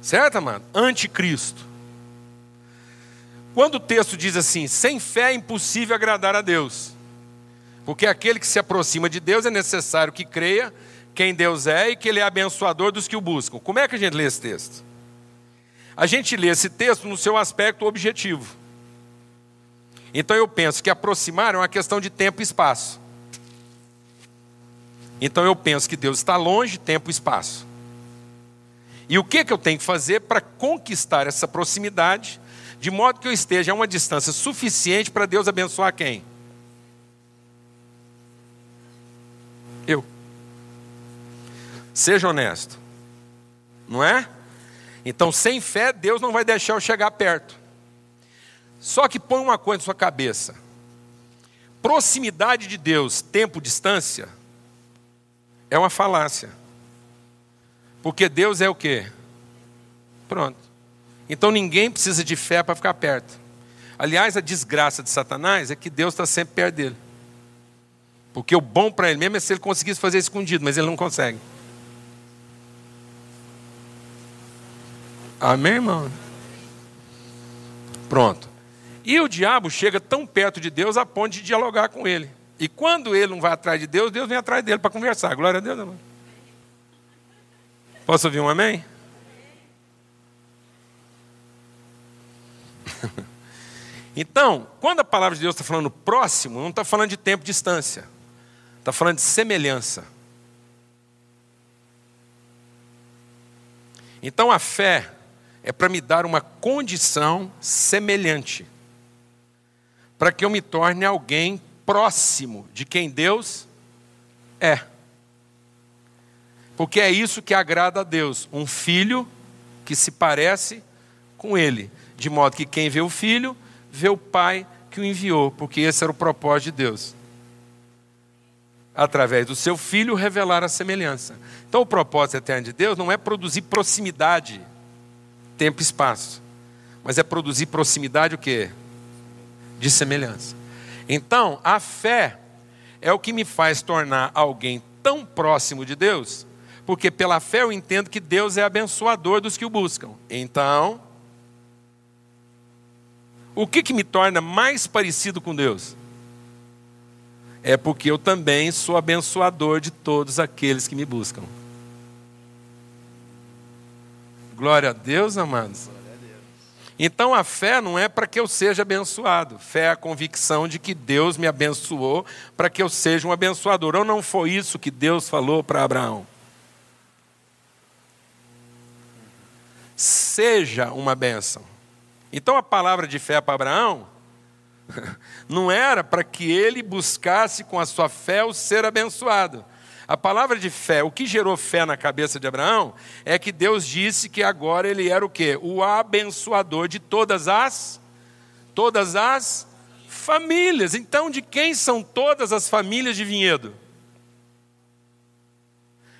Certo, amado? Anticristo. Quando o texto diz assim: sem fé é impossível agradar a Deus, porque aquele que se aproxima de Deus é necessário que creia quem Deus é e que Ele é abençoador dos que o buscam. Como é que a gente lê esse texto? A gente lê esse texto no seu aspecto objetivo. Então eu penso que aproximar é uma questão de tempo e espaço. Então eu penso que Deus está longe, tempo e espaço. E o que, que eu tenho que fazer para conquistar essa proximidade de modo que eu esteja a uma distância suficiente para Deus abençoar quem? Eu. Seja honesto. Não é? Então, sem fé, Deus não vai deixar eu chegar perto. Só que põe uma coisa na sua cabeça: proximidade de Deus, tempo, distância, é uma falácia. Porque Deus é o quê? Pronto. Então ninguém precisa de fé para ficar perto. Aliás, a desgraça de Satanás é que Deus está sempre perto dele. Porque o bom para ele mesmo é se ele conseguisse fazer escondido, mas ele não consegue. Amém, irmão? Pronto. E o diabo chega tão perto de Deus a ponto de dialogar com ele. E quando ele não vai atrás de Deus, Deus vem atrás dele para conversar. Glória a Deus, irmão. Posso ouvir um amém? Então, quando a palavra de Deus está falando próximo, não está falando de tempo e distância, está falando de semelhança. Então a fé é para me dar uma condição semelhante, para que eu me torne alguém próximo de quem Deus é. Porque é isso que agrada a Deus, um filho que se parece com Ele de modo que quem vê o filho, vê o pai que o enviou, porque esse era o propósito de Deus. Através do seu filho revelar a semelhança. Então o propósito eterno de Deus não é produzir proximidade, tempo e espaço, mas é produzir proximidade o quê? De semelhança. Então, a fé é o que me faz tornar alguém tão próximo de Deus, porque pela fé eu entendo que Deus é abençoador dos que o buscam. Então, o que, que me torna mais parecido com Deus? É porque eu também sou abençoador de todos aqueles que me buscam. Glória a Deus, amados. Então a fé não é para que eu seja abençoado. Fé é a convicção de que Deus me abençoou para que eu seja um abençoador. Ou não foi isso que Deus falou para Abraão? Seja uma bênção. Então a palavra de fé para Abraão não era para que ele buscasse com a sua fé o ser abençoado, A palavra de fé, o que gerou fé na cabeça de Abraão, é que Deus disse que agora ele era o quê? O abençoador de todas as todas as famílias. Então, de quem são todas as famílias de vinhedo?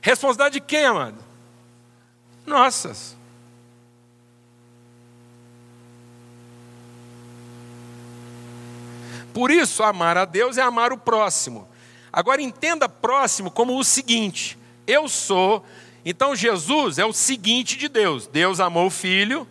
Responsabilidade de quem, amado? Nossas. Por isso, amar a Deus é amar o próximo. Agora entenda próximo como o seguinte: eu sou. Então Jesus é o seguinte de Deus. Deus amou o filho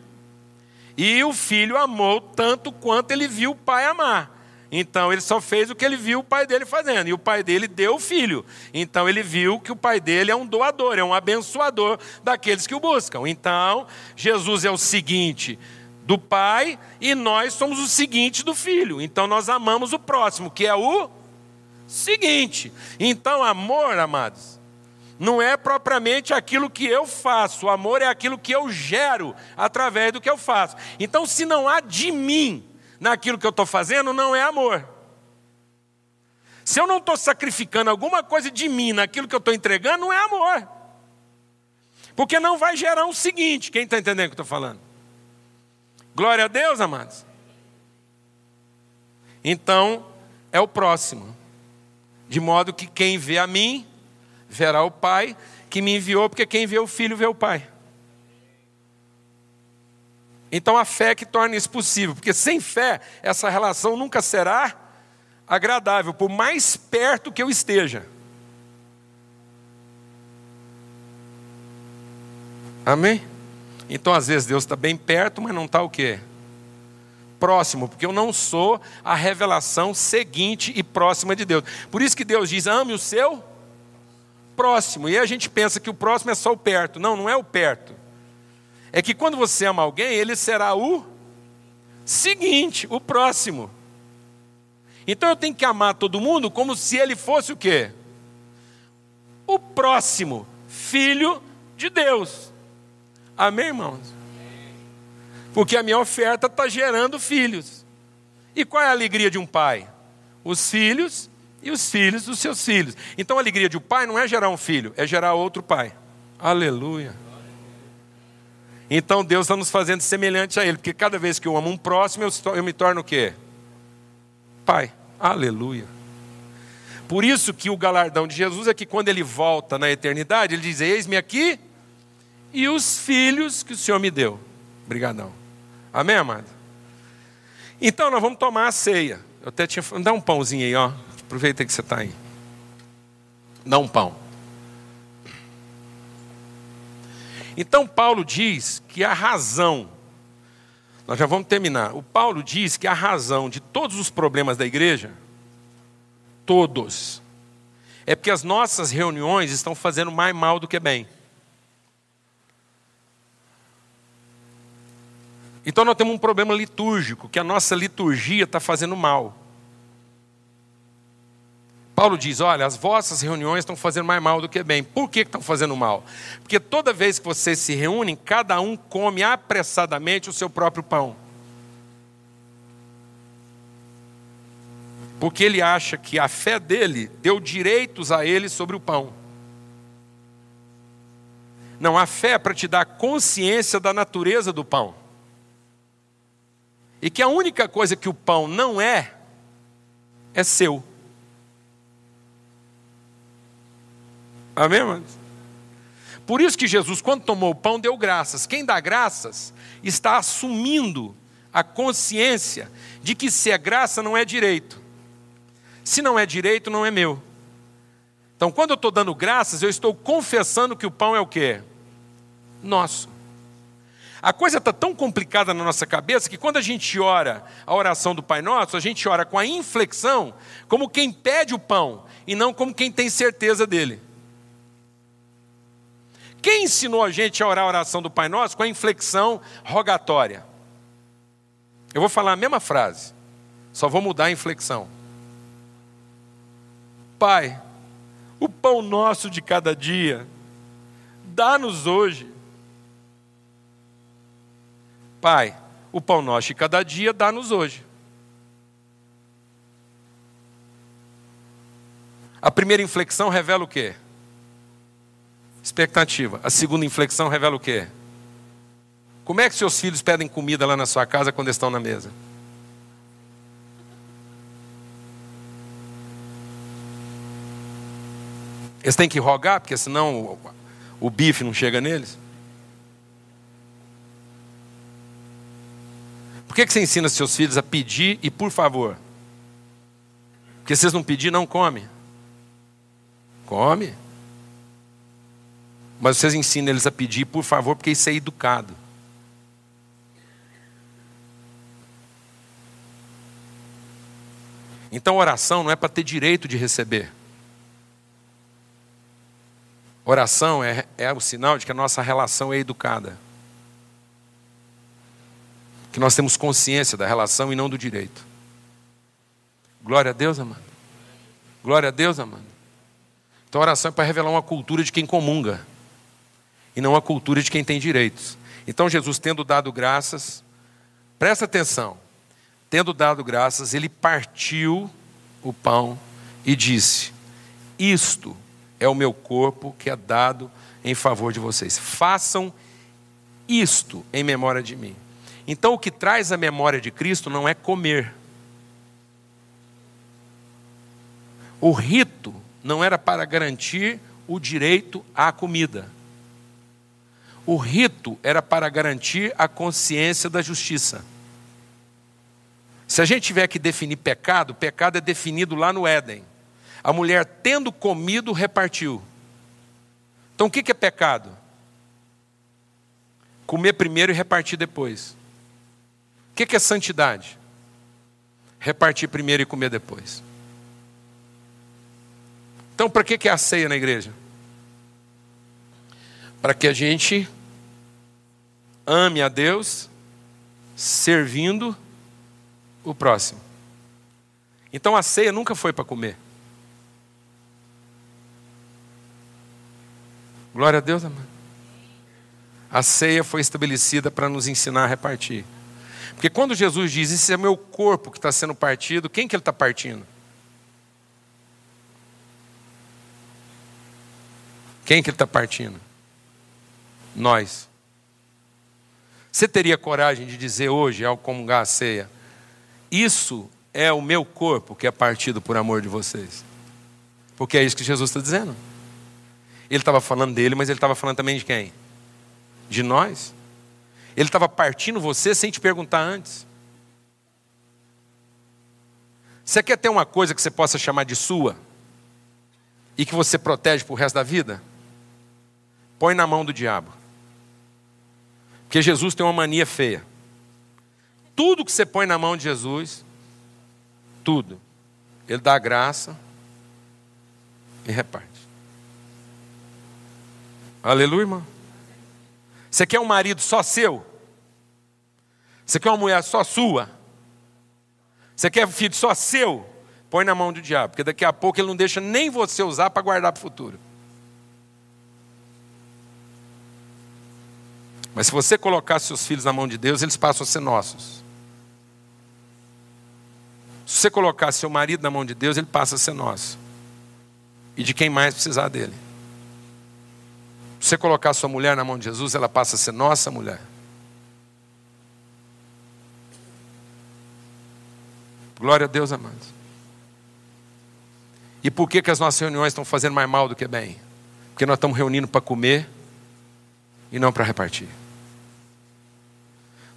e o filho amou tanto quanto ele viu o pai amar. Então ele só fez o que ele viu o pai dele fazendo. E o pai dele deu o filho. Então ele viu que o pai dele é um doador, é um abençoador daqueles que o buscam. Então Jesus é o seguinte do pai e nós somos o seguinte do filho. Então nós amamos o próximo, que é o seguinte. Então amor, amados, não é propriamente aquilo que eu faço. O amor é aquilo que eu gero através do que eu faço. Então se não há de mim naquilo que eu estou fazendo, não é amor. Se eu não estou sacrificando alguma coisa de mim naquilo que eu estou entregando, não é amor. Porque não vai gerar o seguinte: quem está entendendo o que eu estou falando? Glória a Deus, amados. Então, é o próximo. De modo que quem vê a mim, verá o Pai que me enviou, porque quem vê o Filho vê o Pai. Então a fé é que torna isso possível, porque sem fé essa relação nunca será agradável, por mais perto que eu esteja. Amém? Então às vezes Deus está bem perto, mas não está o quê? Próximo, porque eu não sou a revelação seguinte e próxima de Deus. Por isso que Deus diz: ame o seu próximo. E a gente pensa que o próximo é só o perto. Não, não é o perto é que quando você ama alguém, ele será o seguinte, o próximo. Então eu tenho que amar todo mundo como se ele fosse o quê? O próximo filho de Deus. Amém, irmãos? Porque a minha oferta está gerando filhos. E qual é a alegria de um pai? Os filhos e os filhos dos seus filhos. Então a alegria de um pai não é gerar um filho, é gerar outro pai. Aleluia. Então Deus está nos fazendo semelhante a Ele, porque cada vez que eu amo um próximo, eu, me torno o quê? Pai. Aleluia. Por isso que o galardão de Jesus é que quando ele volta na eternidade, ele diz: Eis-me aqui e os filhos que o Senhor me deu. Obrigadão. Amém, amado? Então nós vamos tomar a ceia. Eu até tinha. Dá um pãozinho aí, ó. Aproveita que você está aí. Dá um pão. Então, Paulo diz que a razão, nós já vamos terminar. O Paulo diz que a razão de todos os problemas da igreja, todos, é porque as nossas reuniões estão fazendo mais mal do que bem. Então nós temos um problema litúrgico, que a nossa liturgia está fazendo mal. Paulo diz: olha, as vossas reuniões estão fazendo mais mal do que bem. Por que estão fazendo mal? Porque toda vez que vocês se reúnem, cada um come apressadamente o seu próprio pão. Porque ele acha que a fé dele deu direitos a ele sobre o pão. Não, a fé é para te dar consciência da natureza do pão. E que a única coisa que o pão não é, é seu. Amém, irmãos? Por isso que Jesus, quando tomou o pão, deu graças. Quem dá graças está assumindo a consciência de que se é graça, não é direito. Se não é direito, não é meu. Então, quando eu estou dando graças, eu estou confessando que o pão é o quê? Nosso. A coisa está tão complicada na nossa cabeça que quando a gente ora a oração do Pai Nosso, a gente ora com a inflexão como quem pede o pão e não como quem tem certeza dele. Quem ensinou a gente a orar a oração do Pai Nosso com a inflexão rogatória? Eu vou falar a mesma frase, só vou mudar a inflexão. Pai, o pão nosso de cada dia, dá-nos hoje. Pai, o pão nosso de cada dia, dá-nos hoje. A primeira inflexão revela o quê? Expectativa. A segunda inflexão revela o quê? Como é que seus filhos pedem comida lá na sua casa quando estão na mesa? Eles têm que rogar, porque senão o, o bife não chega neles? Por que, que você ensina seus filhos a pedir e por favor? Porque vocês não pedir, não come. Come. Mas vocês ensinam eles a pedir por favor, porque isso é educado. Então oração não é para ter direito de receber. Oração é, é o sinal de que a nossa relação é educada. Que nós temos consciência da relação e não do direito. Glória a Deus, amado. Glória a Deus, amado. Então a oração é para revelar uma cultura de quem comunga. E não a cultura de quem tem direitos. Então Jesus, tendo dado graças, presta atenção. Tendo dado graças, ele partiu o pão e disse: Isto é o meu corpo que é dado em favor de vocês. Façam isto em memória de mim. Então, o que traz a memória de Cristo não é comer. O rito não era para garantir o direito à comida. O rito era para garantir a consciência da justiça. Se a gente tiver que definir pecado, pecado é definido lá no Éden. A mulher, tendo comido, repartiu. Então o que é pecado? Comer primeiro e repartir depois. O que é santidade? Repartir primeiro e comer depois. Então, para que é a ceia na igreja? Para que a gente ame a Deus servindo o próximo. Então a ceia nunca foi para comer. Glória a Deus, amado. A ceia foi estabelecida para nos ensinar a repartir. Porque quando Jesus diz, esse é meu corpo que está sendo partido, quem que ele está partindo? Quem que ele está partindo? Nós. Você teria coragem de dizer hoje, ao comungar a ceia, isso é o meu corpo que é partido por amor de vocês? Porque é isso que Jesus está dizendo. Ele estava falando dele, mas ele estava falando também de quem? De nós. Ele estava partindo você sem te perguntar antes. Você quer ter uma coisa que você possa chamar de sua e que você protege para o resto da vida? Põe na mão do diabo. Porque Jesus tem uma mania feia. Tudo que você põe na mão de Jesus, tudo, ele dá graça e reparte. Aleluia, irmão. Você quer um marido só seu? Você quer uma mulher só sua? Você quer um filho só seu? Põe na mão do diabo, porque daqui a pouco ele não deixa nem você usar para guardar para o futuro. Mas se você colocar seus filhos na mão de Deus, eles passam a ser nossos. Se você colocar seu marido na mão de Deus, ele passa a ser nosso. E de quem mais precisar dele. Você colocar sua mulher na mão de Jesus, ela passa a ser nossa mulher. Glória a Deus, amados. E por que, que as nossas reuniões estão fazendo mais mal do que bem? Porque nós estamos reunindo para comer e não para repartir.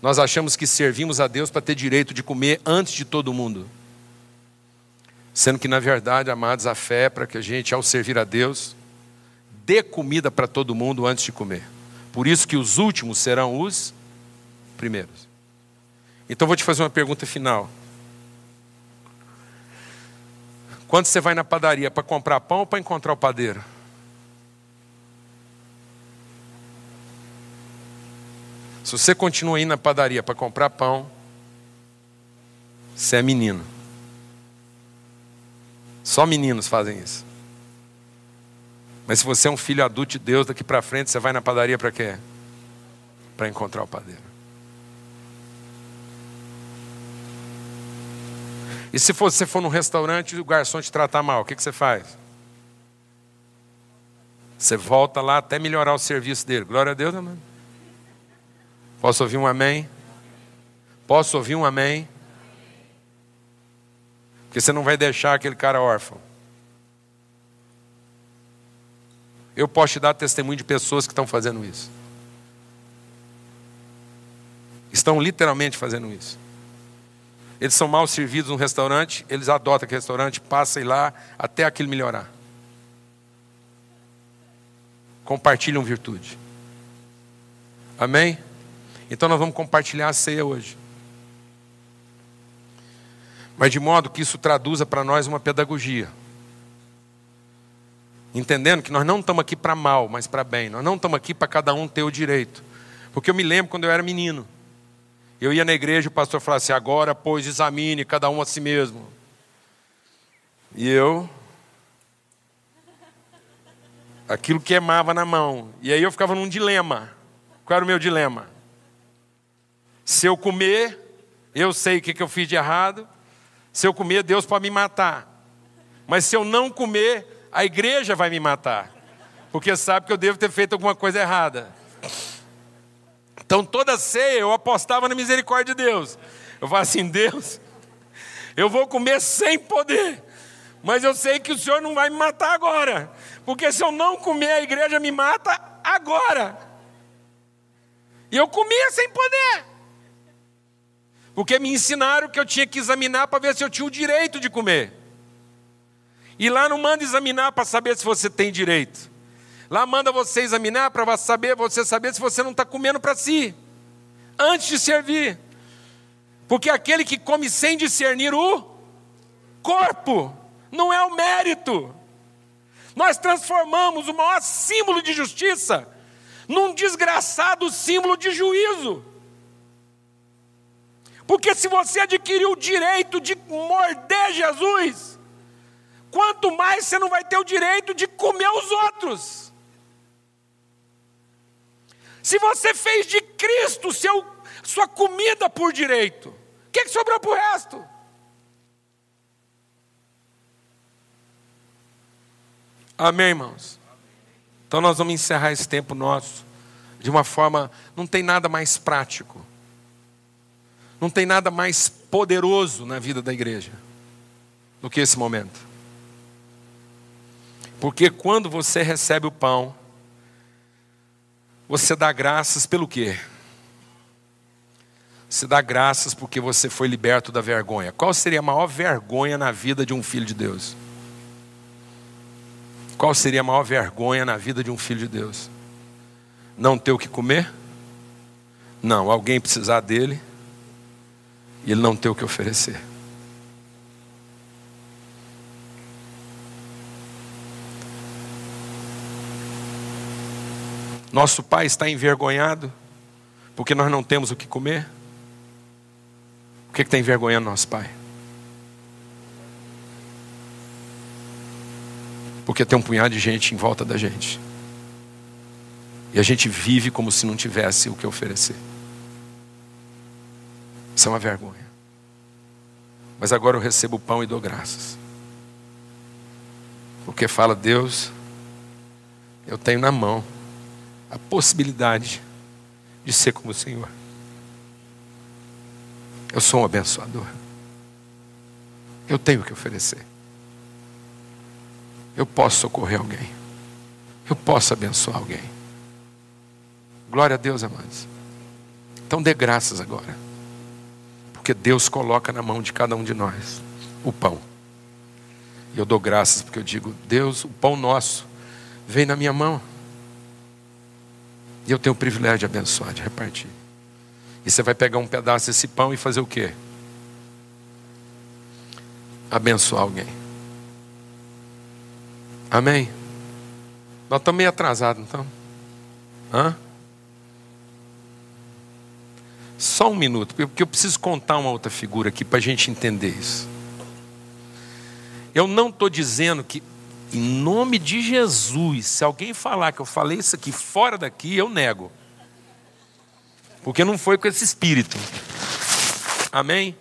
Nós achamos que servimos a Deus para ter direito de comer antes de todo mundo. Sendo que, na verdade, amados, a fé é para que a gente, ao servir a Deus, dê comida para todo mundo antes de comer. Por isso que os últimos serão os primeiros. Então vou te fazer uma pergunta final. Quando você vai na padaria para comprar pão ou para encontrar o padeiro? Se você continua indo na padaria para comprar pão, você é menino. Só meninos fazem isso. Mas se você é um filho adulto de Deus, daqui para frente você vai na padaria para quê? Para encontrar o padeiro. E se você for num restaurante e o garçom te tratar mal, o que, que você faz? Você volta lá até melhorar o serviço dele. Glória a Deus, amém. Posso ouvir um amém? Posso ouvir um amém? Porque você não vai deixar aquele cara órfão. Eu posso te dar testemunho de pessoas que estão fazendo isso. Estão literalmente fazendo isso. Eles são mal servidos num restaurante, eles adotam aquele restaurante, passam lá até aquilo melhorar. Compartilham virtude. Amém? Então nós vamos compartilhar a ceia hoje. Mas de modo que isso traduza para nós uma pedagogia. Entendendo que nós não estamos aqui para mal, mas para bem. Nós não estamos aqui para cada um ter o direito. Porque eu me lembro quando eu era menino. Eu ia na igreja e o pastor falava assim: agora, pois, examine cada um a si mesmo. E eu. Aquilo queimava na mão. E aí eu ficava num dilema. Qual era o meu dilema? Se eu comer, eu sei o que eu fiz de errado. Se eu comer, Deus pode me matar. Mas se eu não comer, a igreja vai me matar, porque sabe que eu devo ter feito alguma coisa errada. Então toda ceia eu apostava na misericórdia de Deus. Eu falava assim: Deus, eu vou comer sem poder, mas eu sei que o Senhor não vai me matar agora, porque se eu não comer, a igreja me mata agora. E eu comia sem poder, porque me ensinaram que eu tinha que examinar para ver se eu tinha o direito de comer. E lá não manda examinar para saber se você tem direito. Lá manda você examinar para saber, você saber se você não está comendo para si. Antes de servir. Porque aquele que come sem discernir o corpo, não é o mérito. Nós transformamos o maior símbolo de justiça num desgraçado símbolo de juízo. Porque se você adquiriu o direito de morder Jesus, quanto mais você não vai ter o direito de comer os outros. Se você fez de Cristo seu, sua comida por direito, o que, que sobrou para o resto? Amém, irmãos? Então nós vamos encerrar esse tempo nosso de uma forma, não tem nada mais prático, não tem nada mais poderoso na vida da igreja do que esse momento. Porque quando você recebe o pão, você dá graças pelo quê? Você dá graças porque você foi liberto da vergonha. Qual seria a maior vergonha na vida de um filho de Deus? Qual seria a maior vergonha na vida de um filho de Deus? Não ter o que comer? Não, alguém precisar dele e ele não ter o que oferecer. Nosso pai está envergonhado porque nós não temos o que comer. O que, está envergonhando nosso pai? Porque tem um punhado de gente em volta da gente. E a gente vive como se não tivesse o que oferecer. Isso é uma vergonha. Mas agora eu recebo o pão e dou graças. Porque fala, Deus, eu tenho na mão a possibilidade de ser como o Senhor. Eu sou um abençoador. Eu tenho o que oferecer. Eu posso socorrer alguém. Eu posso abençoar alguém. Glória a Deus, amados. Então dê graças agora. Porque Deus coloca na mão de cada um de nós o pão. E eu dou graças porque eu digo: Deus, o pão nosso vem na minha mão. E eu tenho o privilégio de abençoar, de repartir. E você vai pegar um pedaço desse pão e fazer o quê? Abençoar alguém. Amém? Nós estamos meio atrasados, então. Hã? Só um minuto, porque eu preciso contar uma outra figura aqui para a gente entender isso. Eu não estou dizendo que em nome de Jesus, se alguém falar que eu falei isso aqui fora daqui, eu nego. Porque não foi com esse espírito. Amém?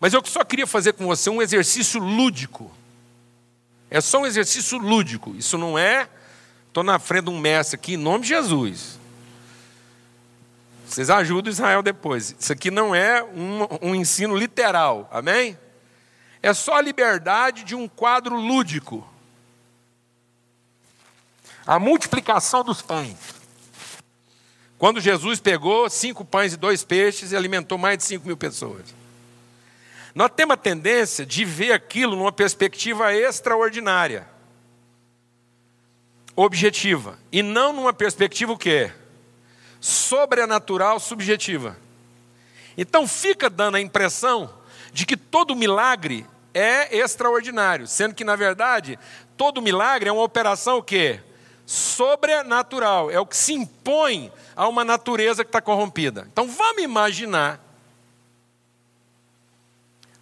Mas eu só queria fazer com você um exercício lúdico. É só um exercício lúdico. Isso não é estou na frente de um mestre aqui, em nome de Jesus. Vocês ajudam Israel depois. Isso aqui não é um, um ensino literal, amém? É só a liberdade de um quadro lúdico. A multiplicação dos pães. Quando Jesus pegou cinco pães e dois peixes e alimentou mais de cinco mil pessoas. Nós temos a tendência de ver aquilo numa perspectiva extraordinária, objetiva, e não numa perspectiva o quê? Sobrenatural, subjetiva. Então fica dando a impressão de que todo milagre é extraordinário, sendo que na verdade todo milagre é uma operação o quê? Sobrenatural, é o que se impõe a uma natureza que está corrompida. Então vamos imaginar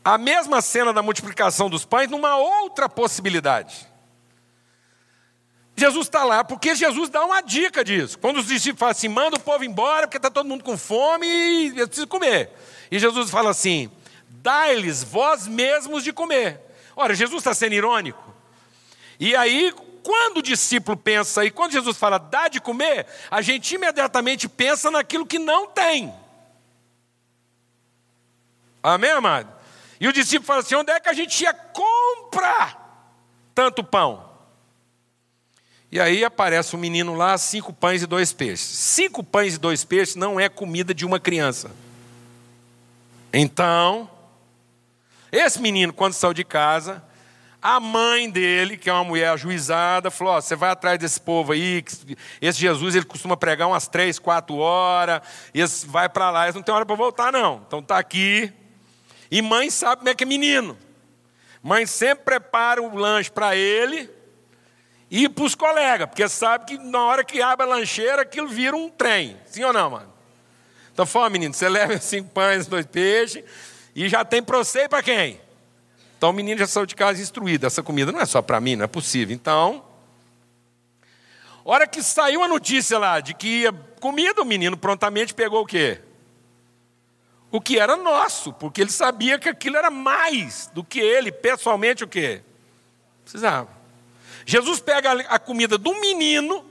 a mesma cena da multiplicação dos pães numa outra possibilidade. Jesus está lá porque Jesus dá uma dica disso. Quando os discípulos falam assim, manda o povo embora porque está todo mundo com fome e precisa comer. E Jesus fala assim, dai-lhes vós mesmos de comer. Ora, Jesus está sendo irônico. E aí, quando o discípulo pensa, e quando Jesus fala dá de comer, a gente imediatamente pensa naquilo que não tem. Amém, amado? E o discípulo fala assim: onde é que a gente ia comprar tanto pão? E aí aparece um menino lá, cinco pães e dois peixes. Cinco pães e dois peixes não é comida de uma criança. Então, esse menino, quando saiu de casa, a mãe dele, que é uma mulher ajuizada, falou: você vai atrás desse povo aí, esse Jesus ele costuma pregar umas três, quatro horas, esse vai para lá, eles não tem hora para voltar, não. Então tá aqui, e mãe sabe como é que é menino. Mãe sempre prepara o lanche para ele e para os colegas, porque sabe que na hora que abre a lancheira aquilo vira um trem. Sim ou não, mano? Então, fala, menino, você leva cinco pães, dois peixes e já tem para você e para quem? Então o menino já saiu de casa instruído. Essa comida não é só para mim, não é possível. Então, hora que saiu a notícia lá de que ia comida, o menino prontamente pegou o quê? o que era nosso, porque ele sabia que aquilo era mais do que ele, pessoalmente, o que precisava. Jesus pega a comida do menino,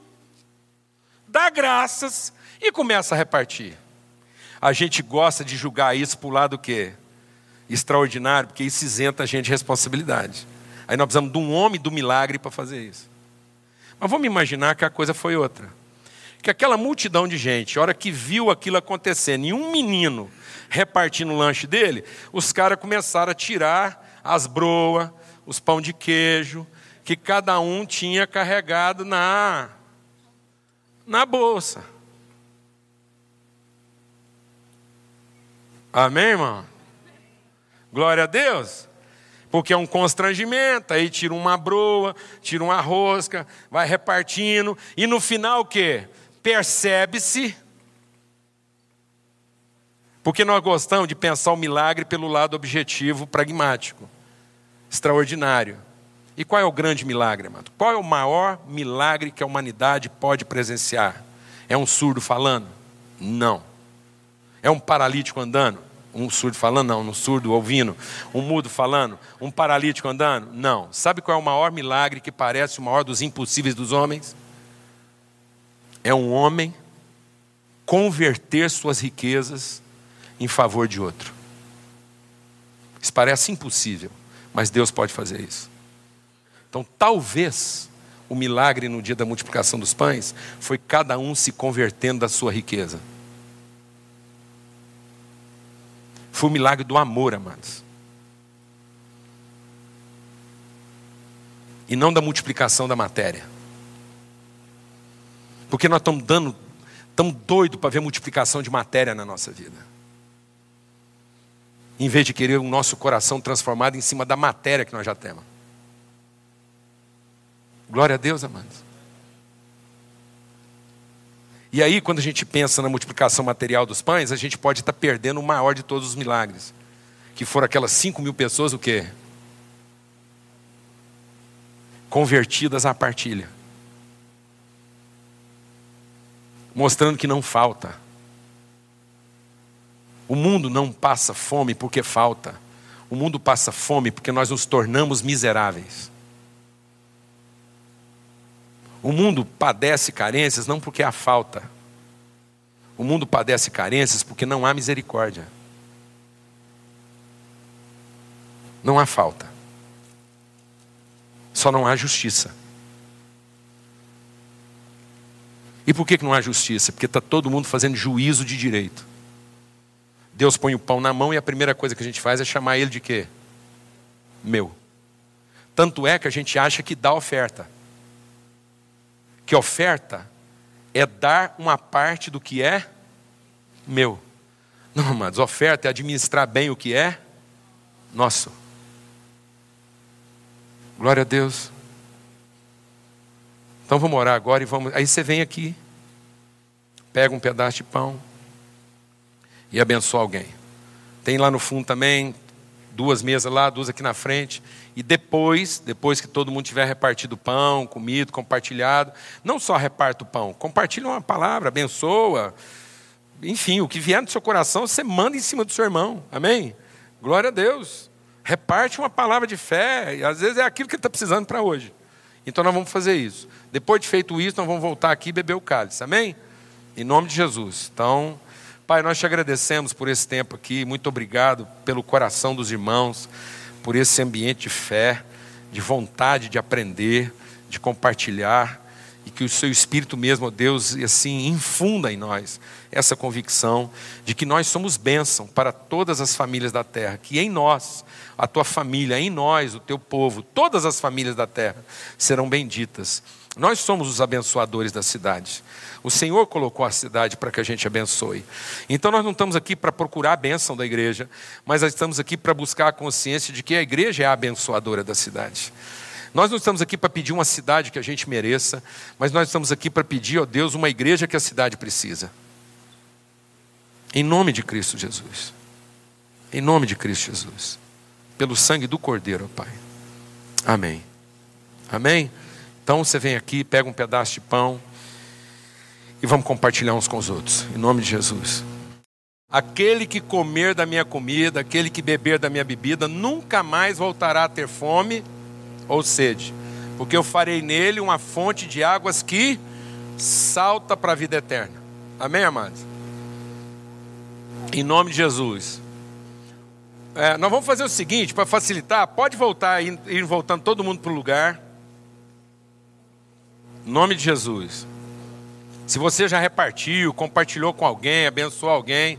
dá graças e começa a repartir. A gente gosta de julgar isso por lado do quê? Extraordinário, porque isso isenta a gente de responsabilidade. Aí nós precisamos de um homem do milagre para fazer isso. Mas vamos imaginar que a coisa foi outra. Que aquela multidão de gente, a hora que viu aquilo acontecendo, e um menino repartindo o lanche dele, os caras começaram a tirar as broas, os pão de queijo, que cada um tinha carregado na, na bolsa. Amém, irmão? Glória a Deus. Porque é um constrangimento, aí tira uma broa, tira uma rosca, vai repartindo, e no final o quê? Percebe-se porque nós gostamos de pensar o milagre pelo lado objetivo, pragmático, extraordinário. E qual é o grande milagre, amado? Qual é o maior milagre que a humanidade pode presenciar? É um surdo falando? Não. É um paralítico andando? Um surdo falando? Não. Um surdo ouvindo? Um mudo falando? Um paralítico andando? Não. Sabe qual é o maior milagre que parece o maior dos impossíveis dos homens? É um homem converter suas riquezas em favor de outro. Isso parece impossível, mas Deus pode fazer isso. Então, talvez o milagre no dia da multiplicação dos pães foi cada um se convertendo da sua riqueza. Foi o milagre do amor, amados. E não da multiplicação da matéria. Porque nós estamos dando, estamos doidos para ver multiplicação de matéria na nossa vida em vez de querer o nosso coração transformado em cima da matéria que nós já temos. Glória a Deus, amados. E aí, quando a gente pensa na multiplicação material dos pães, a gente pode estar perdendo o maior de todos os milagres. Que foram aquelas cinco mil pessoas, o quê? Convertidas à partilha. Mostrando que não falta. O mundo não passa fome porque falta. O mundo passa fome porque nós nos tornamos miseráveis. O mundo padece carências não porque há falta. O mundo padece carências porque não há misericórdia. Não há falta. Só não há justiça. E por que não há justiça? Porque está todo mundo fazendo juízo de direito. Deus põe o pão na mão e a primeira coisa que a gente faz é chamar ele de quê? Meu. Tanto é que a gente acha que dá oferta. Que oferta é dar uma parte do que é meu. Não, amados, oferta é administrar bem o que é nosso. Glória a Deus. Então vamos orar agora e vamos. Aí você vem aqui, pega um pedaço de pão e abençoa alguém. Tem lá no fundo também duas mesas lá, duas aqui na frente. E depois, depois que todo mundo tiver repartido o pão, comido, compartilhado, não só reparta o pão, compartilha uma palavra, abençoa. Enfim, o que vier no seu coração, você manda em cima do seu irmão. Amém? Glória a Deus. Reparte uma palavra de fé, e às vezes é aquilo que ele está precisando para hoje. Então nós vamos fazer isso. Depois de feito isso, nós vamos voltar aqui e beber o cálice. Amém? Em nome de Jesus. Então, Pai, nós te agradecemos por esse tempo aqui. Muito obrigado pelo coração dos irmãos, por esse ambiente de fé, de vontade de aprender, de compartilhar e que o seu Espírito mesmo, ó Deus, assim infunda em nós essa convicção de que nós somos bênção para todas as famílias da terra, que em nós, a tua família, em nós, o teu povo, todas as famílias da terra serão benditas. Nós somos os abençoadores da cidade. O Senhor colocou a cidade para que a gente abençoe. Então nós não estamos aqui para procurar a bênção da igreja, mas nós estamos aqui para buscar a consciência de que a igreja é a abençoadora da cidade. Nós não estamos aqui para pedir uma cidade que a gente mereça, mas nós estamos aqui para pedir, ó Deus, uma igreja que a cidade precisa. Em nome de Cristo Jesus. Em nome de Cristo Jesus. Pelo sangue do Cordeiro, ó Pai. Amém. Amém? Então você vem aqui, pega um pedaço de pão e vamos compartilhar uns com os outros. Em nome de Jesus. Aquele que comer da minha comida, aquele que beber da minha bebida, nunca mais voltará a ter fome ou sede, porque eu farei nele uma fonte de águas que salta para a vida eterna. Amém, amados? Em nome de Jesus. É, nós vamos fazer o seguinte, para facilitar, pode voltar, ir, voltando todo mundo para o lugar. Nome de Jesus. Se você já repartiu, compartilhou com alguém, abençoou alguém,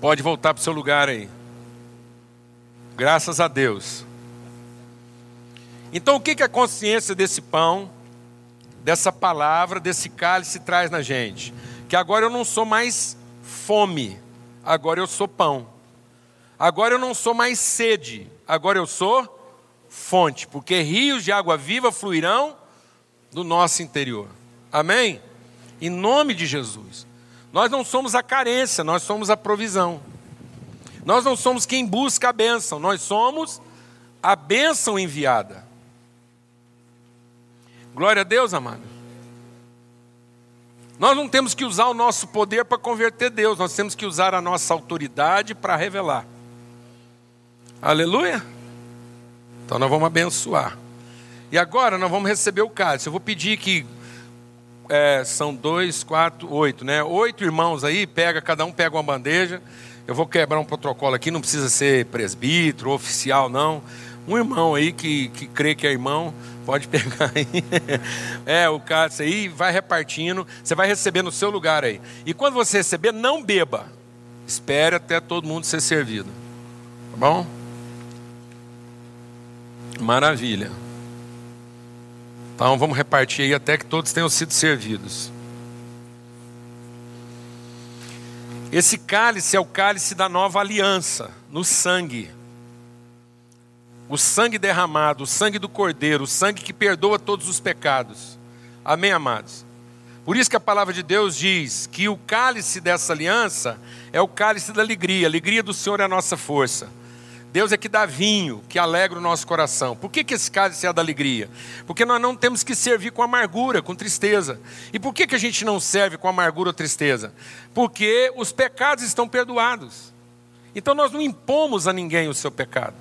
pode voltar para o seu lugar aí. Graças a Deus. Então, o que, que a consciência desse pão, dessa palavra, desse cálice traz na gente? Que agora eu não sou mais fome, agora eu sou pão. Agora eu não sou mais sede, agora eu sou fonte, porque rios de água viva fluirão do nosso interior. Amém? Em nome de Jesus. Nós não somos a carência, nós somos a provisão. Nós não somos quem busca a bênção, nós somos a bênção enviada. Glória a Deus, amado. Nós não temos que usar o nosso poder para converter Deus, nós temos que usar a nossa autoridade para revelar. Aleluia? Então nós vamos abençoar. E agora nós vamos receber o cálice. Eu vou pedir que é, são dois, quatro, oito, né? Oito irmãos aí, pega, cada um pega uma bandeja. Eu vou quebrar um protocolo aqui, não precisa ser presbítero, oficial, não. Um irmão aí que, que crê que é irmão, Pode pegar aí. É, o cálice aí, vai repartindo. Você vai receber no seu lugar aí. E quando você receber, não beba. Espere até todo mundo ser servido. Tá bom? Maravilha. Então vamos repartir aí até que todos tenham sido servidos. Esse cálice é o cálice da nova aliança, no sangue o sangue derramado, o sangue do Cordeiro, o sangue que perdoa todos os pecados. Amém, amados? Por isso que a palavra de Deus diz que o cálice dessa aliança é o cálice da alegria. A alegria do Senhor é a nossa força. Deus é que dá vinho, que alegra o nosso coração. Por que, que esse cálice é da alegria? Porque nós não temos que servir com amargura, com tristeza. E por que, que a gente não serve com amargura ou tristeza? Porque os pecados estão perdoados. Então nós não impomos a ninguém o seu pecado.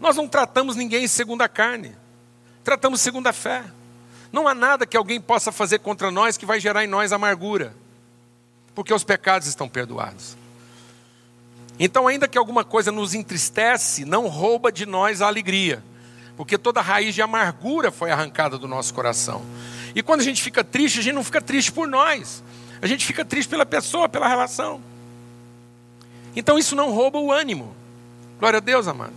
Nós não tratamos ninguém segundo a carne, tratamos segundo a fé. Não há nada que alguém possa fazer contra nós que vai gerar em nós amargura, porque os pecados estão perdoados. Então, ainda que alguma coisa nos entristece, não rouba de nós a alegria, porque toda raiz de amargura foi arrancada do nosso coração. E quando a gente fica triste, a gente não fica triste por nós, a gente fica triste pela pessoa, pela relação. Então, isso não rouba o ânimo. Glória a Deus, amado.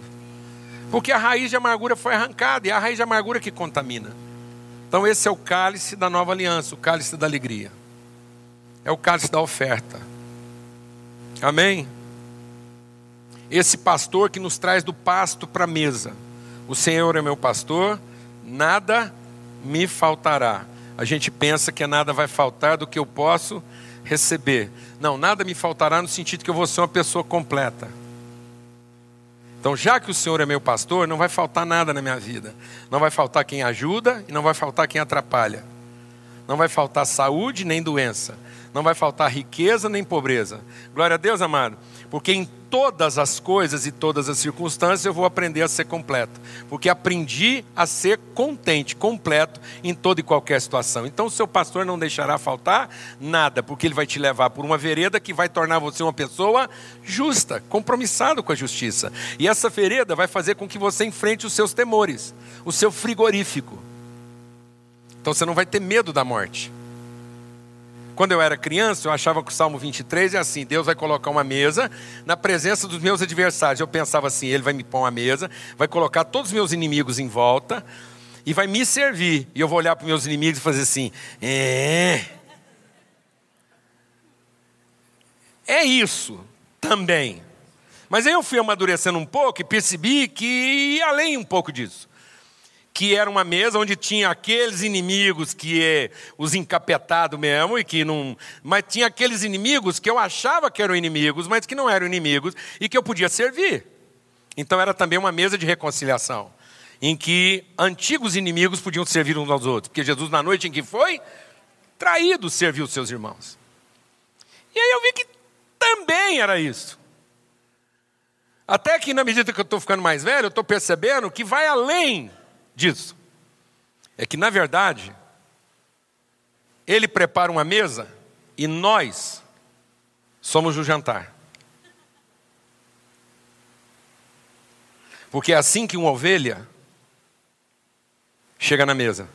Porque a raiz de amargura foi arrancada e é a raiz de amargura que contamina. Então, esse é o cálice da nova aliança, o cálice da alegria. É o cálice da oferta. Amém? Esse pastor que nos traz do pasto para a mesa. O Senhor é meu pastor, nada me faltará. A gente pensa que nada vai faltar do que eu posso receber. Não, nada me faltará no sentido que eu vou ser uma pessoa completa. Então, já que o Senhor é meu pastor, não vai faltar nada na minha vida. Não vai faltar quem ajuda e não vai faltar quem atrapalha. Não vai faltar saúde nem doença. Não vai faltar riqueza nem pobreza. Glória a Deus, amado. Porque em todas as coisas e todas as circunstâncias eu vou aprender a ser completo. Porque aprendi a ser contente, completo em toda e qualquer situação. Então o seu pastor não deixará faltar nada, porque ele vai te levar por uma vereda que vai tornar você uma pessoa justa, compromissado com a justiça. E essa vereda vai fazer com que você enfrente os seus temores, o seu frigorífico. Então você não vai ter medo da morte. Quando eu era criança, eu achava que o Salmo 23 é assim: Deus vai colocar uma mesa na presença dos meus adversários. Eu pensava assim: Ele vai me pôr uma mesa, vai colocar todos os meus inimigos em volta e vai me servir. E eu vou olhar para os meus inimigos e fazer assim: É. É isso também. Mas aí eu fui amadurecendo um pouco e percebi que ia além um pouco disso que era uma mesa onde tinha aqueles inimigos que é os encapetados mesmo e que não, mas tinha aqueles inimigos que eu achava que eram inimigos, mas que não eram inimigos e que eu podia servir. Então era também uma mesa de reconciliação, em que antigos inimigos podiam servir uns aos outros, porque Jesus na noite em que foi traído serviu os seus irmãos. E aí eu vi que também era isso. Até que na medida que eu estou ficando mais velho, eu estou percebendo que vai além disso? É que, na verdade, ele prepara uma mesa e nós somos o jantar. Porque é assim que uma ovelha chega na mesa.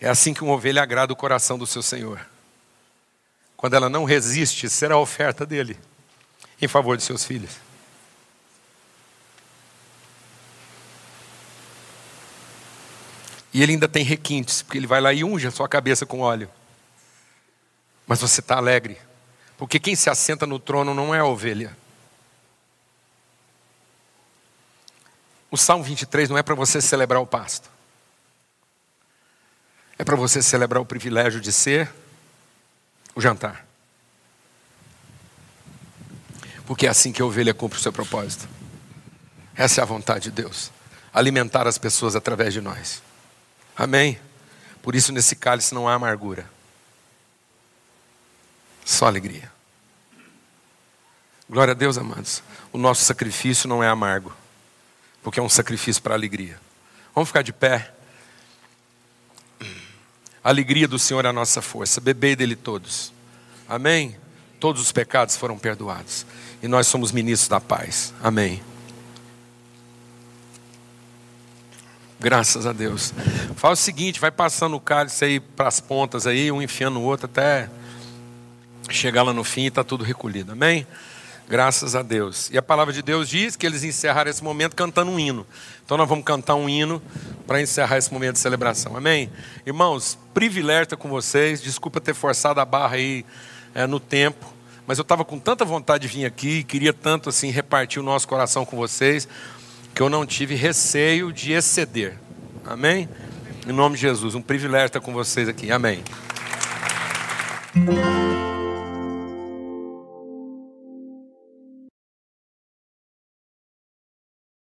É assim que uma ovelha agrada o coração do seu Senhor. Quando ela não resiste, será a oferta dele em favor de seus filhos. E ele ainda tem requintes, porque ele vai lá e unge a sua cabeça com óleo. Mas você está alegre, porque quem se assenta no trono não é a ovelha. O Salmo 23 não é para você celebrar o pasto, é para você celebrar o privilégio de ser o jantar. Porque é assim que a ovelha cumpre o seu propósito. Essa é a vontade de Deus alimentar as pessoas através de nós. Amém? Por isso nesse cálice não há amargura, só alegria. Glória a Deus, amados. O nosso sacrifício não é amargo, porque é um sacrifício para alegria. Vamos ficar de pé. A alegria do Senhor é a nossa força. Bebei dele todos. Amém? Todos os pecados foram perdoados. E nós somos ministros da paz. Amém. Graças a Deus. Faz o seguinte, vai passando o cálice aí para as pontas aí, um enfiando o outro até chegar lá no fim e está tudo recolhido. Amém? Graças a Deus. E a palavra de Deus diz que eles encerraram esse momento cantando um hino. Então nós vamos cantar um hino para encerrar esse momento de celebração. Amém? Irmãos, privilégio com vocês. Desculpa ter forçado a barra aí é, no tempo. Mas eu estava com tanta vontade de vir aqui, queria tanto assim repartir o nosso coração com vocês que eu não tive receio de exceder. Amém? Em nome de Jesus, um privilégio estar com vocês aqui. Amém.